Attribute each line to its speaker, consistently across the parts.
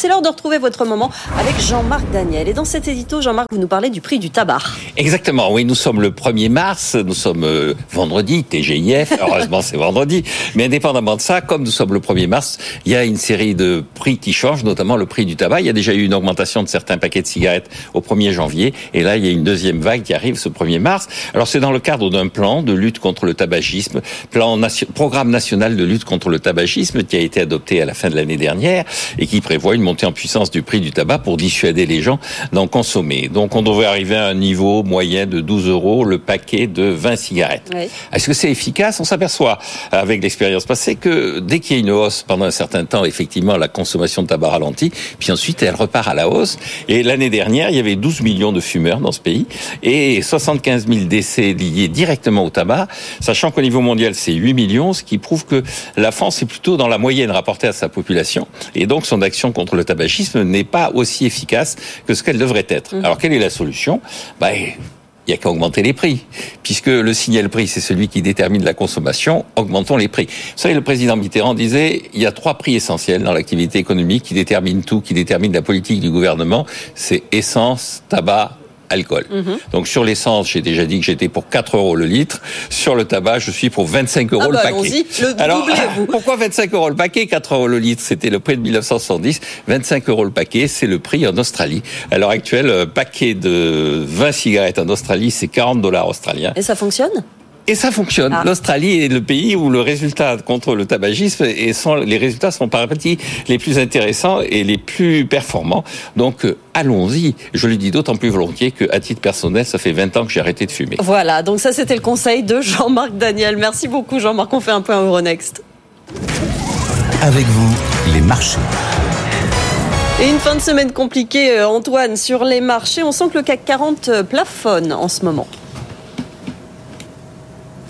Speaker 1: C'est l'heure de retrouver votre moment avec Jean-Marc Daniel. Et dans cet édito, Jean-Marc, vous nous parlez du prix du tabac.
Speaker 2: Exactement, oui, nous sommes le 1er mars, nous sommes euh, vendredi, TGIF, heureusement c'est vendredi. Mais indépendamment de ça, comme nous sommes le 1er mars, il y a une série de prix qui changent, notamment le prix du tabac. Il y a déjà eu une augmentation de certains paquets de cigarettes au 1er janvier. Et là, il y a une deuxième vague qui arrive ce 1er mars. Alors c'est dans le cadre d'un plan de lutte contre le tabagisme, plan programme national de lutte contre le tabagisme qui a été adopté à la fin de l'année dernière et qui prévoit une montée en puissance du prix du tabac pour dissuader les gens d'en consommer. Donc on devrait arriver à un niveau moyen de 12 euros le paquet de 20 cigarettes. Est-ce que c'est efficace? On s'aperçoit avec l'expérience passée que dès qu'il y a une hausse pendant un certain temps, effectivement, la consommation de tabac ralentit, puis ensuite elle repart à la hausse. Et l'année dernière, il y avait 12 millions de fumeurs dans ce pays et 75 000 décès liés directement au tabac, sachant qu'au niveau mondial, c'est 8 millions, ce qui prouve que la France est plutôt dans la moyenne rapportée à sa population. Et donc, son action contre le tabagisme n'est pas aussi efficace que ce qu'elle devrait être. Mhm. Alors, quelle est la solution? Bah, il n'y a qu'à augmenter les prix. Puisque le signal prix, c'est celui qui détermine la consommation, augmentons les prix. Vous savez, le président Mitterrand disait, il y a trois prix essentiels dans l'activité économique qui déterminent tout, qui déterminent la politique du gouvernement. C'est essence, tabac, alcool. Mhm. Donc sur l'essence, j'ai déjà dit que j'étais pour 4 euros le litre. Sur le tabac, je suis pour 25 euros
Speaker 1: ah
Speaker 2: le
Speaker 1: bah,
Speaker 2: paquet.
Speaker 1: Le Alors,
Speaker 2: pourquoi 25 euros le paquet? 4 euros le litre, c'était le prix de 1970. 25 euros le paquet, c'est le prix en Australie. À l'heure actuelle, un paquet de 20 cigarettes en Australie, c'est 40 dollars australiens.
Speaker 1: Et ça fonctionne?
Speaker 2: Et ça fonctionne. Ah. L'Australie est le pays où le résultat contre le tabagisme et sont, les résultats sont par partie les plus intéressants et les plus performants. Donc euh, allons-y. Je le dis d'autant plus volontiers qu'à titre personnel, ça fait 20 ans que j'ai arrêté de fumer.
Speaker 1: Voilà, donc ça c'était le conseil de Jean-Marc Daniel. Merci beaucoup Jean-Marc. On fait un point Euronext.
Speaker 3: Avec vous, les marchés.
Speaker 1: Et une fin de semaine compliquée, euh, Antoine, sur les marchés. On sent que le CAC 40 euh, plafonne en ce moment.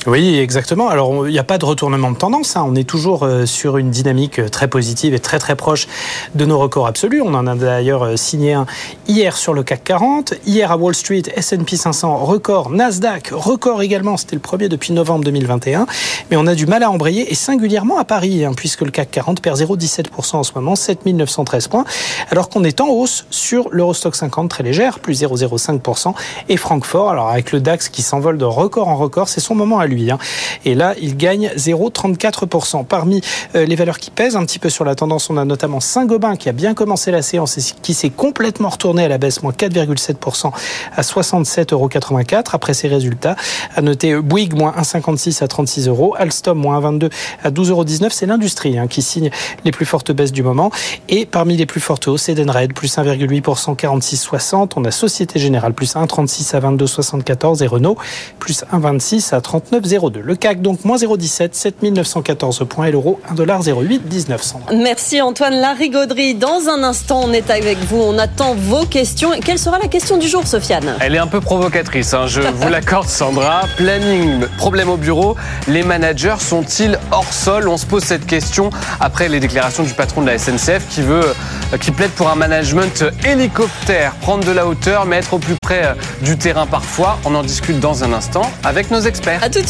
Speaker 4: Oui, exactement. Alors, il n'y a pas de retournement de tendance. Hein. On est toujours euh, sur une dynamique euh, très positive et très très proche de nos records absolus. On en a d'ailleurs euh, signé un hier sur le CAC 40. Hier à Wall Street, S&P 500, record. Nasdaq, record également. C'était le premier depuis novembre 2021. Mais on a du mal à embrayer et singulièrement à Paris, hein, puisque le CAC 40 perd 0,17% en ce moment, 7913 points. Alors qu'on est en hausse sur l'Eurostock 50 très légère, plus 0,05%. Et Francfort, alors avec le DAX qui s'envole de record en record, c'est son moment à Hein. Et là, il gagne 0,34%. Parmi euh, les valeurs qui pèsent un petit peu sur la tendance, on a notamment Saint-Gobain qui a bien commencé la séance et qui s'est complètement retourné à la baisse, moins 4,7% à 67,84 euros après ses résultats. À noter Bouygues, moins 1,56 à 36 euros. Alstom, moins 1,22 à 12,19 euros. C'est l'industrie hein, qui signe les plus fortes baisses du moment. Et parmi les plus fortes hausses, Edenred, plus 1,8%, 46,60. On a Société Générale, plus 1,36 à 22,74 et Renault, plus 1,26 à 39 le CAC donc moins 0,17, 7914 points et l'euro 1,08 19
Speaker 1: Merci Antoine Larigauderie. Dans un instant, on est avec vous. On attend vos questions. Et quelle sera la question du jour, Sofiane?
Speaker 5: Elle est un peu provocatrice, hein. je vous l'accorde Sandra. Planning, problème au bureau. Les managers sont-ils hors sol? On se pose cette question après les déclarations du patron de la SNCF qui veut, euh, qui plaide pour un management hélicoptère, prendre de la hauteur, mais être au plus près euh, du terrain parfois. On en discute dans un instant avec nos experts.
Speaker 1: À tout de suite.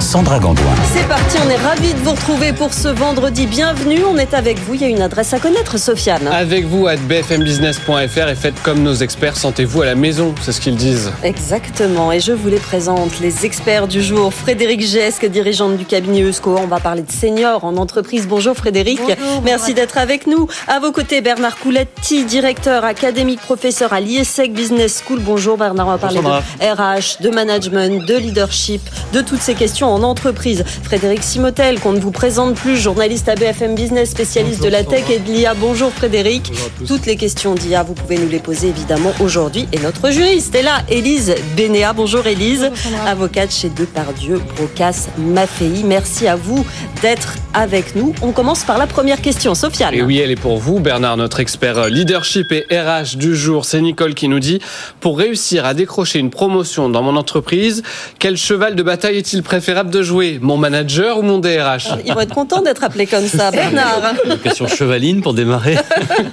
Speaker 3: Sandra Gandoin.
Speaker 1: C'est parti, on est ravis de vous retrouver pour ce vendredi. Bienvenue, on est avec vous. Il y a une adresse à connaître, Sofiane.
Speaker 5: Avec vous à bfmbusiness.fr et faites comme nos experts, sentez-vous à la maison, c'est ce qu'ils disent.
Speaker 1: Exactement, et je vous les présente, les experts du jour. Frédéric Gesque, dirigeant du cabinet EUSCO. On va parler de seniors en entreprise. Bonjour Frédéric, merci d'être avec nous. À vos côtés, Bernard Couletti, directeur académique, professeur à l'IESEC Business School. Bonjour Bernard, on va parler de RH, de management, de leadership, de toutes ces questions en entreprise. Frédéric Simotel, qu'on ne vous présente plus, journaliste à BFM Business, spécialiste de la tech et de l'IA. Bonjour Frédéric. Toutes les questions d'IA, vous pouvez nous les poser évidemment aujourd'hui. Et notre juriste est là, Élise Bénéa. Bonjour Élise, avocate chez Depardieu, Brocas, Maffei. Merci à vous d'être avec nous. On commence par la première question. Sofiane.
Speaker 5: Et oui, elle est pour vous, Bernard, notre expert leadership et RH du jour. C'est Nicole qui nous dit, pour réussir à décrocher une promotion dans mon entreprise, quel cheval de bataille est-il préférable de jouer Mon manager ou mon DRH
Speaker 1: Ils vont être contents d'être appelés comme ça. Bernard
Speaker 6: Une question chevaline pour démarrer.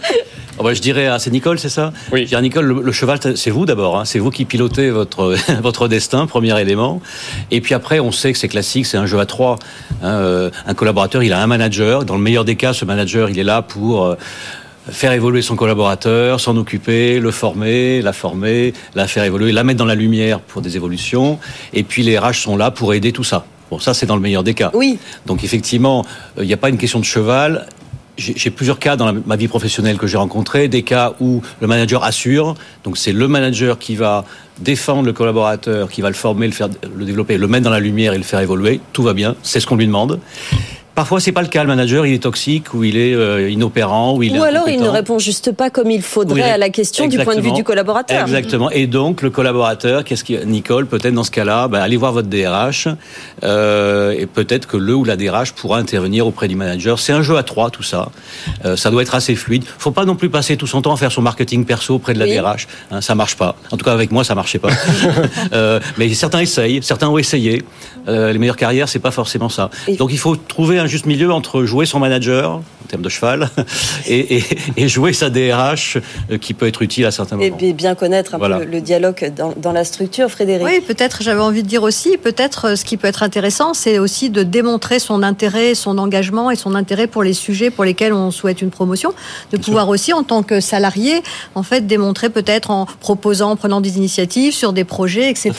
Speaker 6: oh bah, Je dirais, ah, c'est Nicole, c'est ça?
Speaker 5: Oui.
Speaker 6: Je dirais, Nicole, le, cheval, c'est vous d'abord. Hein. c'est vous qui pilotez votre, votre destin, premier élément. Et puis après, on sait que c'est classique, c'est un jeu à trois. Hein. Euh, un collaborateur, il a un manager. Dans le meilleur des cas, ce manager, il est là pour... Faire évoluer son collaborateur, s'en occuper, le former, la former, la faire évoluer, la mettre dans la lumière pour des évolutions. Et puis les RH sont là pour aider tout ça. Bon, ça c'est dans le meilleur des cas.
Speaker 1: Oui.
Speaker 6: Donc effectivement, euh, il n'y a pas une question de cheval. J'ai plusieurs cas dans ma vie professionnelle que j'ai rencontrés, des cas où le manager assure, donc c'est le manager qui va défendre le collaborateur, qui va le former, le faire le développer, le mettre dans la lumière et le faire évoluer, tout va bien, c'est ce qu'on lui demande. Parfois, c'est pas le cas. Le manager, il est toxique ou il est euh, inopérant ou il
Speaker 1: ou alors il ne répond juste pas comme il faudrait à la question du point de vue du collaborateur.
Speaker 6: Exactement. Et donc le collaborateur, qu'est-ce qui Nicole peut-être dans ce cas-là, ben, allez voir votre DRH euh, et peut-être que le ou la DRH pourra intervenir auprès du manager. C'est un jeu à trois, tout ça. Euh, ça doit être assez fluide. Faut pas non plus passer tout son temps à faire son marketing perso auprès de la DRH. Hein, ça marche pas. En tout cas avec moi, ça marchait pas. euh, mais certains essayent, certains ont essayé. Euh, les meilleures carrières, c'est pas forcément ça. Donc il faut trouver un juste milieu entre jouer son manager, en termes de cheval, et, jouer sa DRH, euh, qui peut être utile à certains moments.
Speaker 1: Et bien connaître un peu le dialogue dans, la structure, Frédéric.
Speaker 7: Oui, peut-être, j'avais envie de dire aussi, peut-être euh, ce qui peut être intéressant, c'est aussi de démontrer son intérêt, son engagement et son intérêt pour les sujets pour lesquels on souhaite une promotion, de pouvoir aussi, en tant que salarié, en fait, démontrer peut-être en proposant, en prenant des initiatives sur des projets, etc.,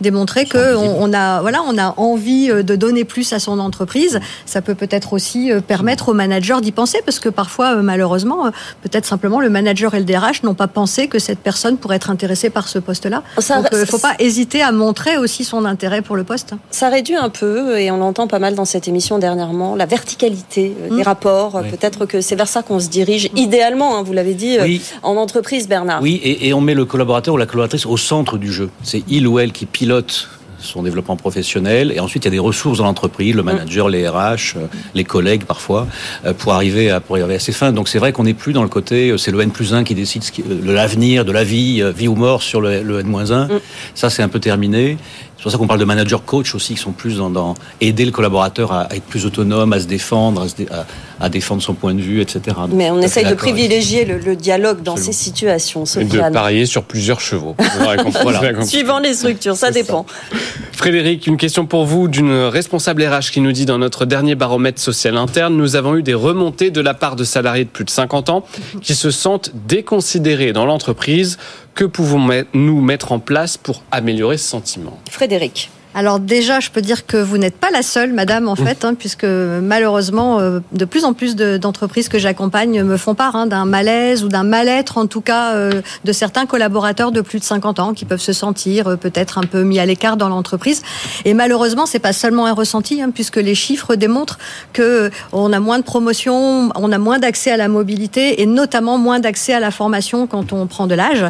Speaker 7: démontrer que on, a, voilà, on a envie euh, de donner plus à son entreprise. Ça peut peut-être aussi permettre aux managers d'y penser, parce que parfois, euh, malheureusement, euh, peut-être simplement le manager et le DRH n'ont pas pensé que cette personne pourrait être intéressée par ce poste-là. Donc, il ne faut pas hésiter à montrer aussi son intérêt pour le poste.
Speaker 1: Ça réduit un peu, et on l'entend pas mal dans cette émission dernièrement, la verticalité des mm. rapports. Peut-être que c'est vers ça qu'on se dirige, idéalement, hein, vous l'avez dit, en entreprise, Bernard.
Speaker 6: Oui, et, et on met le collaborateur ou la collaboratrice au centre du jeu. C'est il ou elle qui pilote son développement professionnel. Et ensuite, il y a des ressources dans l'entreprise, le manager, les RH, euh, les collègues parfois, euh, pour arriver à, pour arriver à ses fins. Donc c'est vrai qu'on n'est plus dans le côté, euh, c'est le N plus 1 qui décide de l'avenir, de la vie, vie ou mort sur le, le N moins 1. Mm. Ça, c'est un peu terminé. C'est pour ça qu'on parle de manager coach aussi, qui sont plus dans, aider le collaborateur à, être plus autonome, à se défendre, à, défendre son point de vue, etc.
Speaker 1: Mais on essaye de privilégier le, dialogue dans ces situations.
Speaker 5: Et de parier sur plusieurs chevaux.
Speaker 1: Suivant les structures, ça dépend.
Speaker 5: Frédéric, une question pour vous d'une responsable RH qui nous dit dans notre dernier baromètre social interne, nous avons eu des remontées de la part de salariés de plus de 50 ans qui se sentent déconsidérés dans l'entreprise. Que pouvons-nous mettre en place pour améliorer ce sentiment?
Speaker 1: Frédéric.
Speaker 7: Alors déjà, je peux dire que vous n'êtes pas la seule, madame, en mmh. fait, hein, puisque malheureusement, euh, de plus en plus d'entreprises que j'accompagne me font part hein, d'un malaise ou d'un mal-être, en tout cas, euh, de certains collaborateurs de plus de 50 ans qui peuvent se sentir euh, peut-être un peu mis à l'écart dans l'entreprise. Et malheureusement, c'est pas seulement un ressenti, hein, puisque les chiffres démontrent que on a moins de promotion, on a moins d'accès à la mobilité et notamment moins d'accès à la formation quand on prend de l'âge.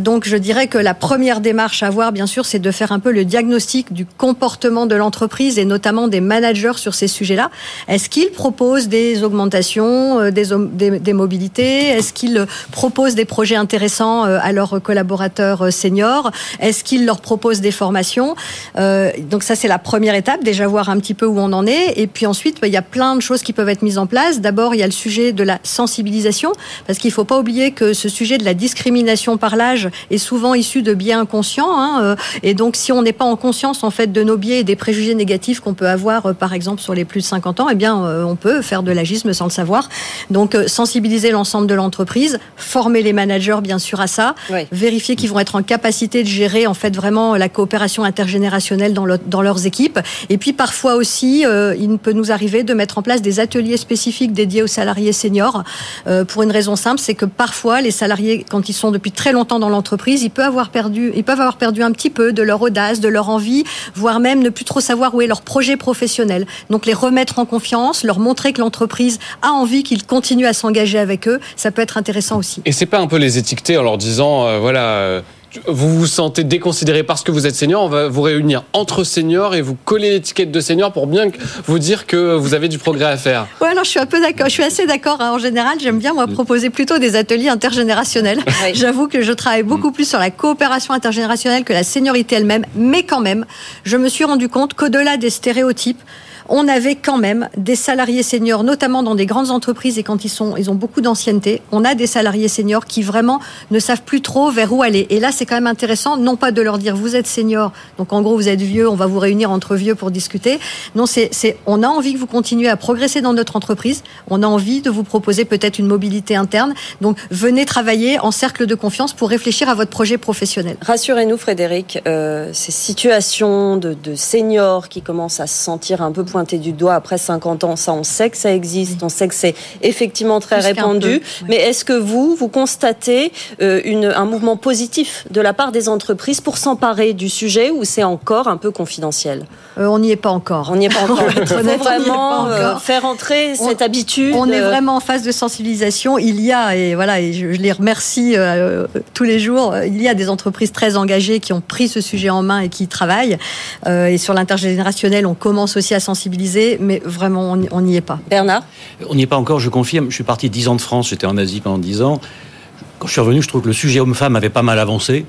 Speaker 7: donc, je dirais que la première démarche à avoir, bien sûr, c'est de faire un peu le diagnostic du comportement de l'entreprise et notamment des managers sur ces sujets-là. Est-ce qu'ils proposent des augmentations, euh, des, mobilités? Est-ce qu'ils proposent des projets intéressants euh, à leurs collaborateurs euh, seniors? Est-ce qu'ils leur proposent des formations? Donc ça, c'est la première étape, déjà voir un petit peu où on en est. Et puis ensuite, bah, il y a plein de choses qui peuvent être mises en place. D'abord, il y a le sujet de la sensibilisation, parce qu'il ne faut pas oublier que ce sujet de la discrimination par l'âge est souvent issu de biais inconscients. Hein, et donc, si on n'est pas en conscience en fait de nos biais et des préjugés négatifs qu'on peut avoir, euh, par exemple sur les plus de 50 ans, eh bien, euh, on peut faire de l'agisme sans le savoir. Donc, euh, sensibiliser l'ensemble de l'entreprise, former les managers bien sûr à ça, vérifier qu'ils vont être en capacité de gérer en fait vraiment la coopération intergénérationnelle dans, dans leurs équipes. Et puis parfois aussi, il peut nous arriver de mettre en place des ateliers spécifiques dédiés aux salariés seniors pour une raison simple, c'est que parfois les salariés, quand ils sont depuis très longtemps dans l'entreprise, ils peuvent avoir perdu, ils peuvent avoir perdu un petit peu de leur audace, de leur envie voire même ne plus trop savoir où est leur projet professionnel. Donc les remettre en confiance, leur montrer que l'entreprise a envie qu'ils continuent à s'engager avec eux, ça peut être intéressant aussi.
Speaker 5: Et c'est pas un peu les étiqueter en leur disant, euh, voilà. Euh, vous vous sentez déconsidéré parce que vous êtes senior, on va vous réunir entre seniors et vous coller l'étiquette de senior pour bien vous dire que vous avez du progrès à faire.
Speaker 7: Ouais, alors je suis un peu d'accord, je suis assez d'accord. Hein. En général, j'aime bien moi proposer plutôt des ateliers intergénérationnels. J'avoue que je travaille beaucoup plus sur la coopération intergénérationnelle que la seniorité elle-même, mais quand même, je me suis rendu compte qu'au-delà des stéréotypes, on avait quand même des salariés seniors, notamment dans des grandes entreprises et quand ils sont, ils ont beaucoup d'ancienneté. On a des salariés seniors qui vraiment ne savent plus trop vers où aller. Et là, c'est quand même intéressant, non pas de leur dire vous êtes senior, donc en gros vous êtes vieux, on va vous réunir entre vieux pour discuter. Non, c'est, on a envie que vous continuez à progresser dans notre entreprise. On a envie de vous proposer peut-être une mobilité interne. Donc venez travailler en cercle de confiance pour réfléchir à votre projet professionnel.
Speaker 1: Rassurez-nous, Frédéric, euh, ces situations de, seniors qui commencent à se sentir un peu du doigt après 50 ans, ça on sait que ça existe, on sait que c'est effectivement très
Speaker 7: Plus
Speaker 1: répandu.
Speaker 7: peu.
Speaker 1: Mais est-ce que vous, vous constatez euh, une, un mouvement positif de la part des entreprises pour s'emparer du sujet ou c'est encore un peu confidentiel?
Speaker 7: Euh, on n'y est pas encore.
Speaker 1: On n'y est pas encore. Il faut vraiment euh, faire entrer
Speaker 7: On-
Speaker 1: cette habitude.
Speaker 7: On est vraiment en phase de sensibilisation. Il y a, et voilà, et je, je les remercie tous les jours, il y a des entreprises très engagées qui ont pris ce sujet en main et qui y travaillent. Et sur l'intergénérationnel, on commence aussi à sensibiliser, mais vraiment, on n'y- on n'y est pas.
Speaker 1: Bernard
Speaker 6: On n'y est pas encore, je confirme. Je suis parti 10 ans de France, j'étais en Asie pendant 10 ans. Quand je suis revenu, je trouve que le sujet homme-femme avait pas mal avancé.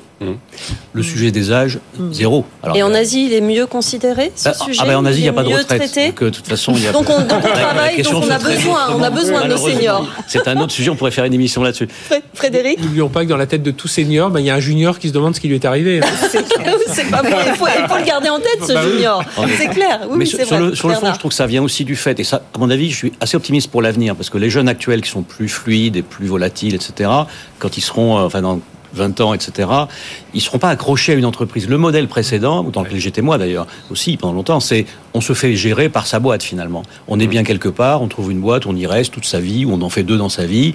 Speaker 6: Le sujet des âges, zéro. Alors,
Speaker 1: Et en Asie, il est mieux considéré ce
Speaker 6: Ah,
Speaker 1: sujet
Speaker 6: ah ben, en Asie, il n'y a pas de retraite.
Speaker 1: traité
Speaker 6: Donc, euh, de toute façon, il y a
Speaker 1: Donc on, donc travaille, donc on a besoin, on a
Speaker 6: autrement.
Speaker 1: besoin de nos seniors.
Speaker 6: C'est un autre sujet, on pourrait faire une émission là-dessus.
Speaker 1: Fré- Frédéric
Speaker 8: N'oublions pas que dans la tête de tout senior, ben, il y a un junior qui se demande ce qui lui est arrivé.
Speaker 1: C'est pas vrai, il faut, il faut le garder en tête ce
Speaker 8: Bah
Speaker 1: junior.
Speaker 6: Effet.
Speaker 1: C'est clair, oui,
Speaker 6: Mais
Speaker 1: oui,
Speaker 6: sur,
Speaker 1: vrai.
Speaker 6: le, sur le fond, je trouve que ça vient aussi du fait, et ça, à mon avis, je suis assez optimiste pour l'avenir, parce que les jeunes actuels qui sont plus fluides et plus volatiles, etc., quand ils seront, euh, enfin, dans 20 ans, etc., ils seront pas accrochés à une entreprise. Le modèle précédent, dans lequel j'étais moi d'ailleurs, aussi pendant longtemps, c'est on se fait gérer par sa boîte finalement. On est bien quelque part, on trouve une boîte, on y reste toute sa vie, ou on en fait deux dans sa vie.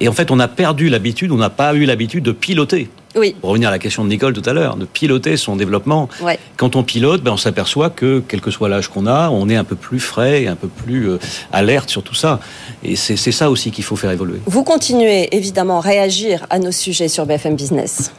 Speaker 6: Et en fait, on a perdu l'habitude, on n'a pas eu l'habitude de piloter.
Speaker 1: Oui,
Speaker 6: Pour revenir à la question de Nicole tout à l'heure, de piloter son développement.
Speaker 1: ouais.
Speaker 6: Quand on pilote, ben on s'aperçoit que, quel que soit l'âge qu'on a, on est un peu plus frais et un peu plus euh, alerte sur tout ça. Et c'est c'est ça aussi qu'il faut faire évoluer.
Speaker 1: Vous continuez évidemment à réagir à nos sujets sur BFM Business.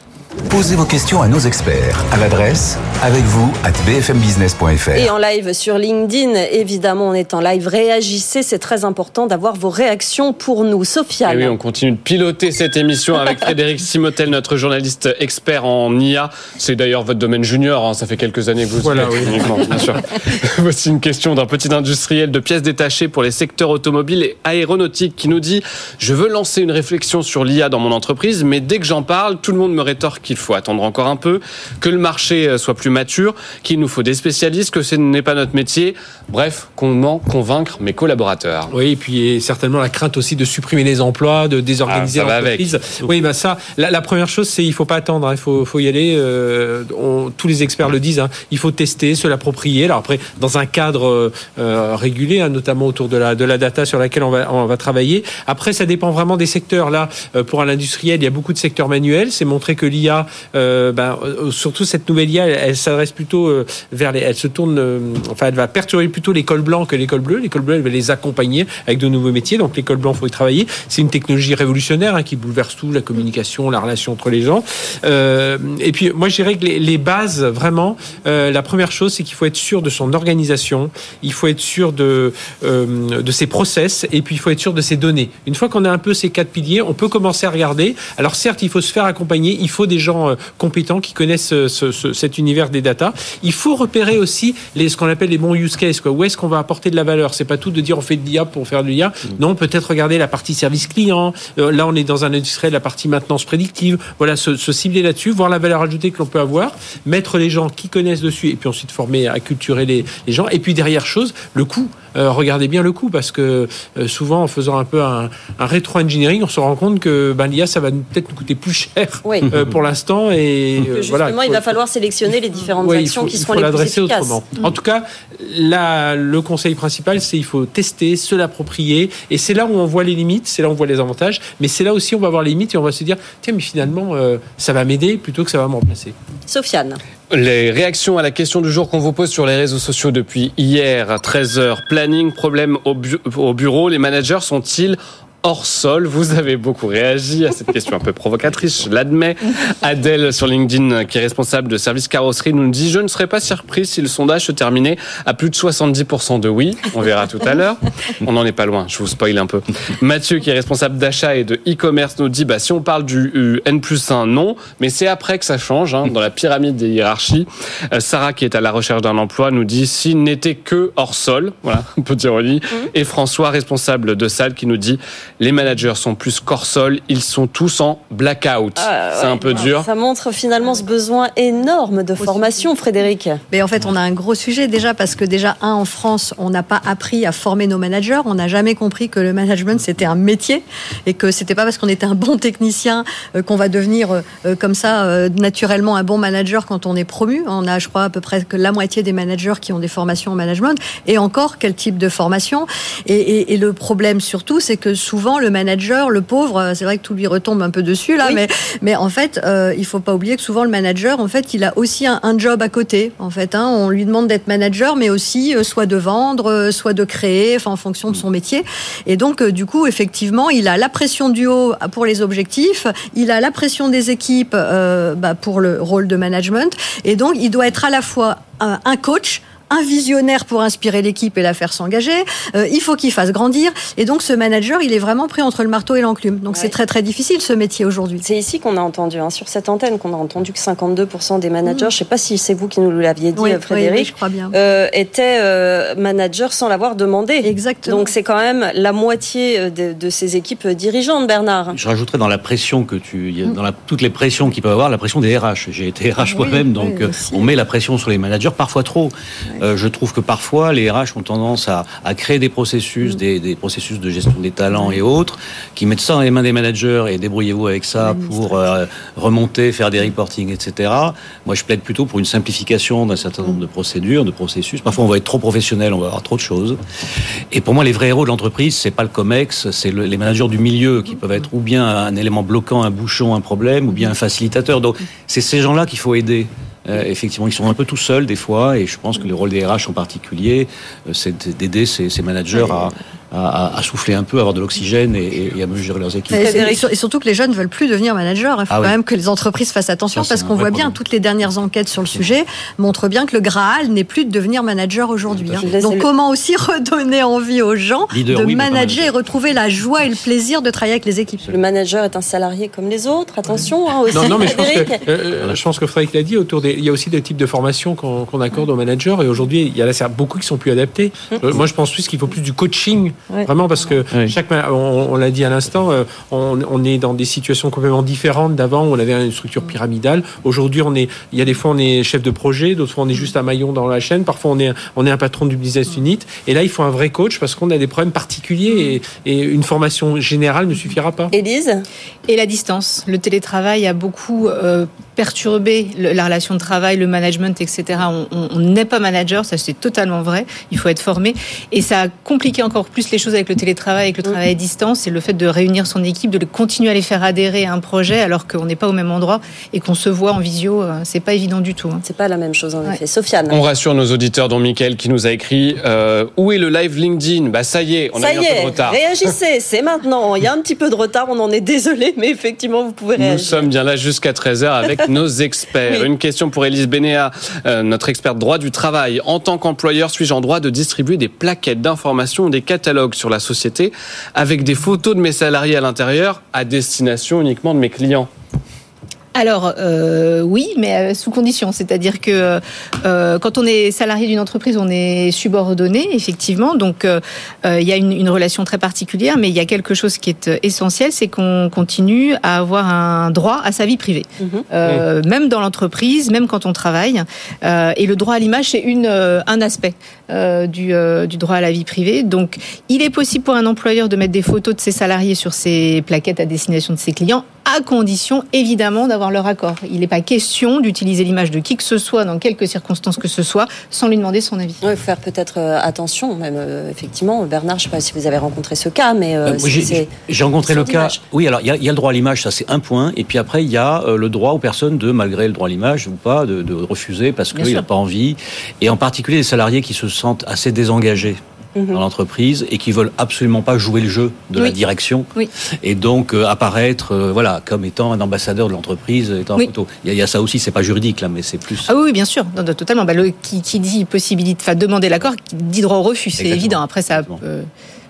Speaker 3: Posez vos questions à nos experts à l'adresse avec vous at bfmbusiness.fr.
Speaker 1: Et en live sur LinkedIn, évidemment, on est en live. Réagissez, c'est très important d'avoir vos réactions pour nous. Sofiane.
Speaker 5: Et oui, on continue de piloter cette émission avec Frédéric Simotel, notre journaliste expert en IA. C'est d'ailleurs votre domaine junior, hein, ça fait quelques années que vous y
Speaker 8: Voilà,
Speaker 5: êtes
Speaker 8: oui.
Speaker 5: uniquement, bien sûr. Voici une question d'un petit industriel de pièces détachées pour les secteurs automobiles et aéronautiques qui nous dit « Je veux lancer une réflexion sur l'IA dans mon entreprise, mais dès que j'en parle, tout le monde me rétorque qu'il faut attendre encore un peu, que le marché euh, soit plus mature, qu'il nous faut des spécialistes, que ce n'est pas notre métier. Bref, comment convaincre mes collaborateurs ?»
Speaker 8: Oui, et puis et certainement la crainte aussi de supprimer les emplois, de désorganiser
Speaker 5: Ah,
Speaker 8: l'entreprise. Oui, bah ça, la, la première chose, c'est il faut pas attendre, hein, il faut, faut y aller. euh, on- tous les experts le disent. hein, il faut tester, se l'approprier. Alors après, dans un cadre euh, euh, régulé, hein, notamment autour de la de la data sur laquelle on va on va travailler. Après, ça dépend vraiment des secteurs. Là, pour un industriel, il y a beaucoup de secteurs manuels. C'est montré que l'IA, euh, ben, euh, surtout cette nouvelle IA, elle, s'adresse plutôt euh, vers les, elle se tourne, enfin, elle va perturber plutôt l'école blanc que l'école bleue. L'école bleue, elle va les accompagner avec de nouveaux métiers. Donc l'école blanc, faut y travailler. C'est une technologie révolutionnaire hein, qui bouleverse tout, la communication, la relation entre les gens. Et puis moi, je dirais que les, bases, vraiment, la première chose, c'est qu'il faut être sûr de son organisation. Il faut être sûr de de ses process et puis il faut être sûr de ses données. Une fois qu'on a un peu ces quatre piliers, on peut commencer à regarder. Alors certes, il faut se faire accompagner. Il faut des gens euh, compétents qui connaissent euh, ce- ce- cet univers des data. Il faut repérer aussi les, ce qu'on appelle les bons use cases. Quoi. Où est-ce qu'on va apporter de la valeur? C'est pas tout de dire on fait de l'IA pour faire de l'IA. Non, peut-être regarder la partie service client. Euh, là, on est dans un industriel, la partie maintenance prédictive. Voilà, se, se cibler là-dessus, voir la valeur ajoutée que l'on peut avoir, mettre les gens qui connaissent dessus et puis ensuite former, acculturer les, les gens. Et puis derrière chose, le coût. Euh, regardez bien le coût parce que euh, souvent en faisant un peu un, un rétro-engineering, on se rend compte que ben, l'IA, ça va peut-être nous coûter plus cher
Speaker 1: Oui.
Speaker 8: euh, pour l'instant. Et
Speaker 1: Que justement,
Speaker 8: voilà,
Speaker 1: il
Speaker 8: faut-
Speaker 1: va falloir sélectionner les différentes
Speaker 8: Ouais,
Speaker 1: actions
Speaker 8: faut-
Speaker 1: qui seront les plus efficaces.
Speaker 8: autrement. En tout cas, là, le conseil principal, c'est il faut tester, se l'approprier, et c'est là où on voit les limites, c'est là où on voit les avantages, mais c'est là aussi où on va voir les limites et on va se dire tiens, mais finalement, euh, ça va m'aider plutôt que ça va me remplacer.
Speaker 1: Sofiane.
Speaker 5: Les réactions à la question du jour qu'on vous pose sur les réseaux sociaux depuis hier, 13h. Planning, problème au bureau. Les managers sont-ils hors sol Vous avez beaucoup réagi à cette question un peu provocatrice, je l'admets. Adèle sur LinkedIn, qui est responsable de service carrosserie, nous dit Je ne serais pas surpris si le sondage se terminait à plus de 70% de oui. On verra tout à l'heure. On n'en est pas loin, je vous spoil un peu. Mathieu, qui est responsable d'achat et de e-commerce, nous dit bah, Si on parle du euh, N plus 1, non, mais c'est après que ça change, hein, dans la pyramide des hiérarchies. Euh, Sarah, qui est à la recherche d'un emploi, nous dit S'il n'était que hors sol, voilà, un peu d'ironie. Et François, responsable de salle, qui nous dit les managers sont plus qu'hors sol, ils sont tous en blackout.
Speaker 1: Ah,
Speaker 5: c'est
Speaker 1: ouais.
Speaker 5: un peu dur.
Speaker 1: Ça montre finalement ce besoin énorme de formation, Frédéric.
Speaker 7: Mais en fait, on a un gros sujet déjà parce que déjà, un, en France, on n'a pas appris à former nos managers. On n'a jamais compris que le management, c'était un métier et que c'était pas parce qu'on était un bon technicien euh, qu'on va devenir euh, euh, comme ça naturellement un bon manager quand on est promu. On a, je crois, à peu près que la moitié des managers qui ont des formations en management. Et encore, quel type de formation? Et, et- et le problème surtout, c'est que souvent, le manager, le pauvre, euh, c'est vrai que tout lui retombe un peu dessus là,
Speaker 1: Oui.
Speaker 7: mais mais en fait, euh, il faut pas oublier que souvent le manager, en fait, il a aussi un, un job à côté. En fait, hein, on lui demande d'être manager, mais aussi euh, soit de vendre, euh, soit de créer, enfin en fonction de son métier. Et donc, du coup, effectivement, il a la pression du haut pour les objectifs, il a la pression des équipes bah, pour le rôle de management, et donc il doit être à la fois un coach un visionnaire pour inspirer l'équipe et la faire s'engager. Euh, il faut qu'il fasse grandir. Et donc, ce manager, il est vraiment pris entre le marteau et l'enclume. Donc,
Speaker 1: Ouais.
Speaker 7: c'est très, très difficile, ce métier aujourd'hui.
Speaker 1: C'est ici qu'on a entendu, hein, sur cette antenne, qu'on a entendu que 52% des managers, je ne sais pas si c'est vous qui nous l'aviez dit,
Speaker 7: Oui,
Speaker 1: euh,
Speaker 7: oui,
Speaker 1: Frédéric,
Speaker 7: oui, je crois bien.
Speaker 1: euh, étaient euh, managers sans l'avoir demandé.
Speaker 7: Exactement.
Speaker 1: Donc c'est quand même la moitié de, de ces équipes dirigeantes, Bernard.
Speaker 6: Je rajouterais dans la pression que tu, a- dans la, toutes les pressions qu'il peut y avoir, la pression des RH. J'ai été RH
Speaker 7: Oui,
Speaker 6: moi-même, donc on met la pression sur les managers parfois trop. Euh, je trouve que parfois les RH ont tendance à, à créer des processus,
Speaker 7: Mm.
Speaker 6: des, des processus de gestion des talents et autres, qui mettent ça dans les mains des managers et débrouillez-vous avec ça pour euh, remonter, faire des reporting, etc. Moi, je plaide plutôt pour une simplification d'un certain nombre de procédures, de processus. Parfois, on va être trop professionnel, on va avoir trop de choses. Et pour moi, les vrais héros de l'entreprise, c'est pas le Comex, c'est le- les managers du milieu qui peuvent être ou bien un élément bloquant, un bouchon, un problème, ou bien un facilitateur. Donc, c'est ces gens-là qu'il faut aider. Euh, effectivement, ils sont un peu tout seuls des fois, et je pense que le rôle des RH en particulier, euh, c'est d'aider ces, ces managers à, à- à souffler un peu, à avoir de l'oxygène et, et à mesurer leurs équipes.
Speaker 7: Et, surtout que les jeunes ne veulent plus devenir managers. Il faut
Speaker 6: Ah
Speaker 7: quand
Speaker 6: oui.
Speaker 7: même que les entreprises fassent attention
Speaker 6: Ça,
Speaker 7: parce qu'on voit bien
Speaker 6: problème.
Speaker 7: toutes les dernières enquêtes sur le sujet montrent bien que le Graal n'est plus de devenir manager aujourd'hui. hein. Donc
Speaker 1: le-
Speaker 7: comment aussi redonner envie aux gens
Speaker 6: Leader,
Speaker 7: de
Speaker 6: oui,
Speaker 7: manager et retrouver la joie et le plaisir de travailler avec les équipes?
Speaker 1: Le manager est un salarié comme les autres, attention hein, aussi,
Speaker 8: Non, non, mais je pense que,
Speaker 1: Frédéric.
Speaker 8: euh, je pense que Frédéric l'a dit, autour des, il y a aussi des types de formations qu'on accorde aux managers et aujourd'hui, il y en a beaucoup qui sont plus adaptés. Euh, moi, je pense plus qu'il faut plus du coaching,
Speaker 1: Ouais.
Speaker 8: vraiment, parce que chaque, on, on l'a dit à l'instant, euh, on, on est dans des situations complètement différentes d'avant où on avait une structure pyramidale. Aujourd'hui, on est, il y a des fois, on est chef de projet, d'autres fois, on est juste un maillon dans la chaîne, parfois, on est, on est un patron du business unit. Et là, il faut un vrai coach parce qu'on a des problèmes particuliers et, et une formation générale ne suffira pas.
Speaker 1: Élise?
Speaker 9: Et la distance. Le télétravail a beaucoup euh, perturbé le- la relation de travail, le management, etc. On n'est pas manager, ça c'est totalement vrai. Il faut être formé. Et ça a compliqué encore plus les choses avec le télétravail, avec le travail à distance et le fait de réunir son équipe, de le continuer à les faire adhérer à un projet alors qu'on n'est pas au même endroit et qu'on se voit en visio. euh, C'est pas évident du tout. hein.
Speaker 1: C'est pas la même chose en
Speaker 9: Ouais.
Speaker 1: effet. Sofiane.
Speaker 5: On rassure nos auditeurs, dont Mickaël qui nous a écrit euh, Où est le live LinkedIn? Bah ça y est, on
Speaker 1: Ça
Speaker 5: a eu un peu
Speaker 1: est,
Speaker 5: de retard.
Speaker 1: réagissez, c'est maintenant. Il y a un petit peu de retard, on en est désolé, mais effectivement, vous pouvez
Speaker 5: Nous
Speaker 1: réagir.
Speaker 5: sommes bien là jusqu'à 13h avec nos experts.
Speaker 1: Oui.
Speaker 5: Une question pour Élise Bénéa, euh, notre experte droit du travail. En tant qu'employeur, suis-je en droit de distribuer des plaquettes d'information ou des catalogues sur la société avec des photos de mes salariés à l'intérieur à destination uniquement de mes clients
Speaker 9: Alors euh, oui, mais euh, sous condition. C'est-à-dire que euh, quand on est salarié d'une entreprise, on est subordonné, effectivement. Donc euh, il y a une, une relation très particulière, mais il y a quelque chose qui est essentiel, c'est qu'on continue à avoir un droit à sa vie privée,
Speaker 1: Mhm.
Speaker 9: Euh, même dans l'entreprise, même quand on travaille. Euh, et le droit à l'image, c'est une euh, un aspect euh, du, euh, du droit à la vie privée. Donc il est possible pour un employeur de mettre des photos de ses salariés sur ses plaquettes à destination de ses clients, à condition évidemment d'avoir leur accord. Il n'est pas question d'utiliser l'image de qui que ce soit dans quelque circonstances que ce soit sans lui demander son avis.
Speaker 1: Il faut faire peut-être euh, attention, même euh, effectivement. Bernard, je ne sais pas si vous avez rencontré ce cas, mais euh,
Speaker 6: Euh, j'ai- rencontré le cas. Oui, alors il y, a- il y a le droit à l'image, ça c'est un point. Et puis après, il y a euh, le droit aux personnes de, malgré le droit à l'image ou pas, de, de refuser parce qu'il n'a pas envie. Et en particulier les salariés qui se sentent assez désengagés. dans l'entreprise et qui veulent absolument pas jouer le jeu de la direction
Speaker 9: Oui.
Speaker 6: et donc euh, apparaître euh, voilà comme étant un ambassadeur de l'entreprise étant en
Speaker 9: Oui.
Speaker 6: photo. Il y, a, il y a ça aussi, c'est pas juridique là, mais c'est plus.
Speaker 9: Ah oui, bien sûr, Non, non, totalement. Bah, le, qui, qui dit possibilité, enfin demander l'accord, qui dit droit au refus, c'est évident. Après, ça.
Speaker 6: Exactement.
Speaker 9: euh,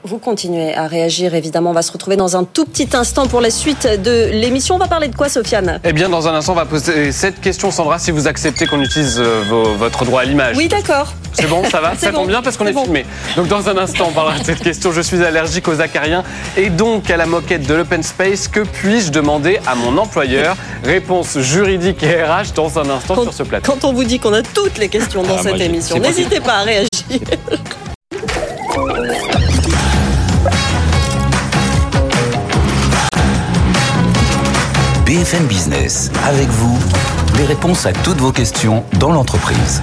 Speaker 1: Vous continuez à réagir, évidemment. On va se retrouver dans un tout petit instant pour la suite de l'émission. On va parler de quoi, Sofiane?
Speaker 5: Eh bien, dans un instant, on va poser cette question, Sandra, si vous acceptez qu'on utilise euh, vos- votre droit à l'image.
Speaker 1: Oui, d'accord.
Speaker 5: C'est bon, ça va Ça
Speaker 1: bon.
Speaker 5: tombe bien parce qu'on est
Speaker 1: bon.
Speaker 5: filmé. Donc dans un instant, on parlera de cette question. Je suis allergique aux acariens et donc à la moquette de l'open space. Que puis-je demander à mon employeur? Réponse juridique et RH dans un instant
Speaker 1: Quand,
Speaker 5: sur ce plateau.
Speaker 1: quand on vous dit qu'on a toutes les questions dans
Speaker 2: Ah,
Speaker 1: cette
Speaker 2: moi,
Speaker 1: émission, n'hésitez pas à réagir.
Speaker 3: BFM Business, avec vous, les réponses à toutes vos questions dans l'entreprise.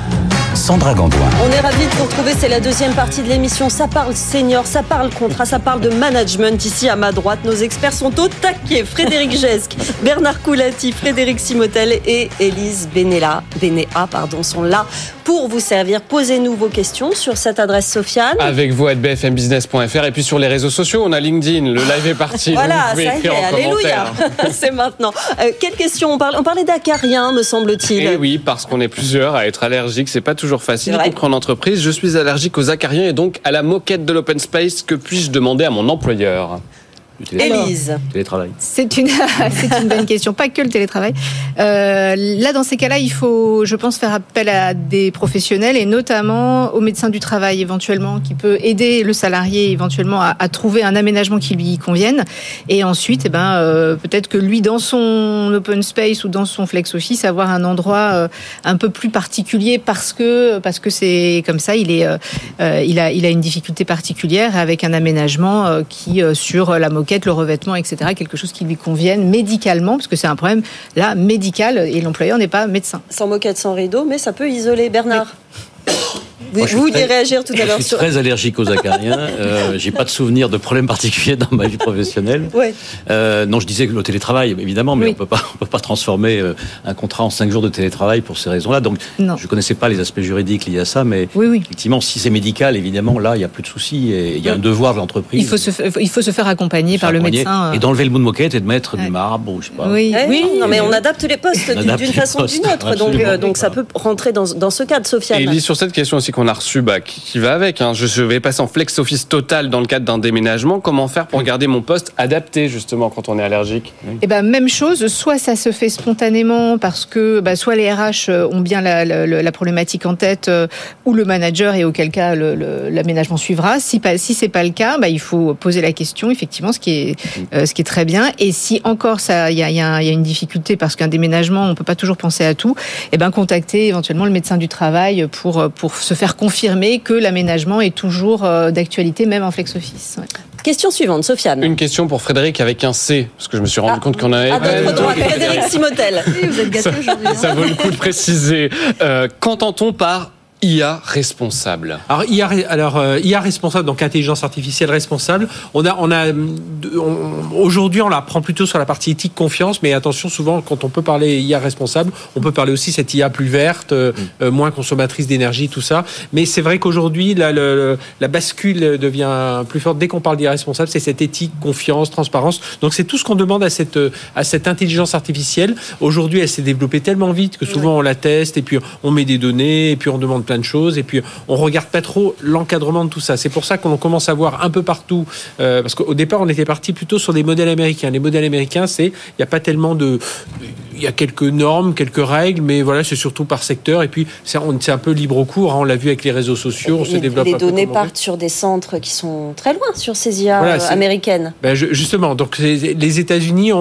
Speaker 3: Sandra Gandoin.
Speaker 1: On est ravis de vous retrouver, c'est la deuxième partie de l'émission. Ça parle senior, ça parle contrat, ça parle de management. Ici à ma droite, nos experts sont au taquet. Frédéric Gesque, Bernard Coulati, Frédéric Simotel et Élise Benella, Benéa pardon, sont là pour vous servir. Posez-nous vos questions sur cette adresse Sofiane.
Speaker 5: Avec vous à bfmbusiness.fr et puis sur les réseaux sociaux, on a LinkedIn, le live est parti.
Speaker 1: Voilà,
Speaker 5: vous
Speaker 1: ça y est, alléluia. C'est maintenant. Euh, quelle question on, parle, on parlait d'acariens, me semble-t-il.
Speaker 5: Et oui, parce qu'on est plusieurs à être allergiques, c'est pas toujours facile, y compris en entreprise. Je suis allergique aux acariens et donc à la moquette de l'open space. Que puis-je demander à mon employeur?
Speaker 6: Du télétravail.
Speaker 1: Élise.
Speaker 6: Télétravail.
Speaker 9: C'est une, c'est une bonne question. Pas que le télétravail. Euh, là, dans ces cas-là, il faut, je pense, faire appel à des professionnels et notamment au médecin du travail éventuellement, qui peut aider le salarié éventuellement à, à trouver un aménagement qui lui convienne. Et ensuite, eh ben, euh, peut-être que lui, dans son open space ou dans son flex office, avoir un endroit euh, un peu plus particulier parce que parce que c'est comme ça, il est, il a, il a une difficulté particulière avec un aménagement euh, qui euh, sur la moquette, le revêtement, etc. Quelque chose qui lui convienne médicalement, parce que c'est un problème là médical et l'employeur n'est pas médecin.
Speaker 1: Sans moquette, sans rideau, mais ça peut isoler. Bernard
Speaker 6: Moi, je suis
Speaker 1: vous vouliez réagir tout à
Speaker 6: Je
Speaker 1: l'heure
Speaker 6: suis
Speaker 1: sur.
Speaker 6: très allergique aux acariens. Euh, J'ai pas de souvenir de problème particulier dans ma vie professionnelle.
Speaker 1: Ouais.
Speaker 6: Euh, non, je disais que le télétravail, évidemment, mais
Speaker 9: Oui.
Speaker 6: on peut pas, on peut pas transformer euh, un contrat en cinq jours de télétravail pour ces raisons-là. Donc,
Speaker 9: Non.
Speaker 6: je connaissais pas les aspects juridiques liés à ça, mais
Speaker 9: Oui, oui.
Speaker 6: effectivement, si c'est médical, évidemment, là, il y a plus de soucis et il y a un devoir de l'entreprise.
Speaker 9: Il faut se, il faut se faire accompagner par le médecin. euh.
Speaker 6: Et d'enlever le bout de moquette et de mettre
Speaker 9: Ouais.
Speaker 6: du marbre, ou je sais pas.
Speaker 9: Oui,
Speaker 1: Eh
Speaker 9: oui.
Speaker 1: non, mais on adapte les postes d'une façon ou d'une autre. Donc, euh, donc ça peut rentrer dans, dans ce cadre,
Speaker 5: Et
Speaker 1: Sofiane.
Speaker 5: Elise, sur cette question aussi qu'on a reçue, bah, qui, va avec, hein, je, vais passer en flex office total dans le cadre d'un déménagement. Comment faire pour garder mon poste adapté justement quand on est allergique?
Speaker 9: Eh ben même chose, soit ça se fait spontanément parce que bah, soit les RH ont bien la, la- la problématique en tête euh, ou le manager et auquel cas l'aménagement suivra. Si pas si c'est pas le cas, bah, il faut poser la question effectivement, ce qui est euh, ce qui est très bien. Et si encore ça il y a, il y a- il y a une difficulté parce qu'un déménagement on peut pas toujours penser à tout, eh ben contacter éventuellement le médecin du travail pour pour se faire confirmer que l'aménagement est toujours euh, d'actualité même en flex office. Ouais.
Speaker 1: Question suivante, Sofiane.
Speaker 5: Une question pour Frédéric avec un C, parce que je me suis rendu
Speaker 1: Ah,
Speaker 5: compte qu'on avait.
Speaker 1: À votre droite, Frédéric Simotel.
Speaker 7: Vous êtes gâtés aujourd'hui. hein.
Speaker 5: Ça vaut le coup de préciser. Euh, Qu'entend-on par IA responsable
Speaker 8: Alors, IA, alors euh, IA responsable, donc intelligence artificielle responsable. On a, on a, aujourd'hui, on la prend plutôt sur la partie éthique, confiance, mais attention, souvent, quand on peut parler IA responsable, on peut parler aussi cette IA plus verte, euh, euh, moins consommatrice d'énergie, tout ça. Mais c'est vrai qu'aujourd'hui, la, le- le- la bascule devient plus forte. Dès qu'on parle d'IA responsable, c'est cette éthique, confiance, transparence. Donc, c'est tout ce qu'on demande à cette, euh, à cette intelligence artificielle. Aujourd'hui, elle s'est développée tellement vite que souvent on la teste et puis on met des données et puis on demande plein de choses et puis on regarde pas trop l'encadrement de tout ça. C'est pour ça qu'on commence à voir un peu partout euh, parce qu'au départ on était parti plutôt sur des modèles américains. Les modèles américains, c'est il y a pas tellement de il y a quelques normes, quelques règles, mais voilà, c'est surtout par secteur et puis c'est un peu libre au cours. hein. on l'a vu avec les réseaux sociaux, on se
Speaker 1: Les,
Speaker 8: développe.
Speaker 1: les données partent sur des centres qui sont très loin sur ces IA
Speaker 8: Voilà,
Speaker 1: euh, américaines.
Speaker 8: Ben, je- justement, donc les États-Unis,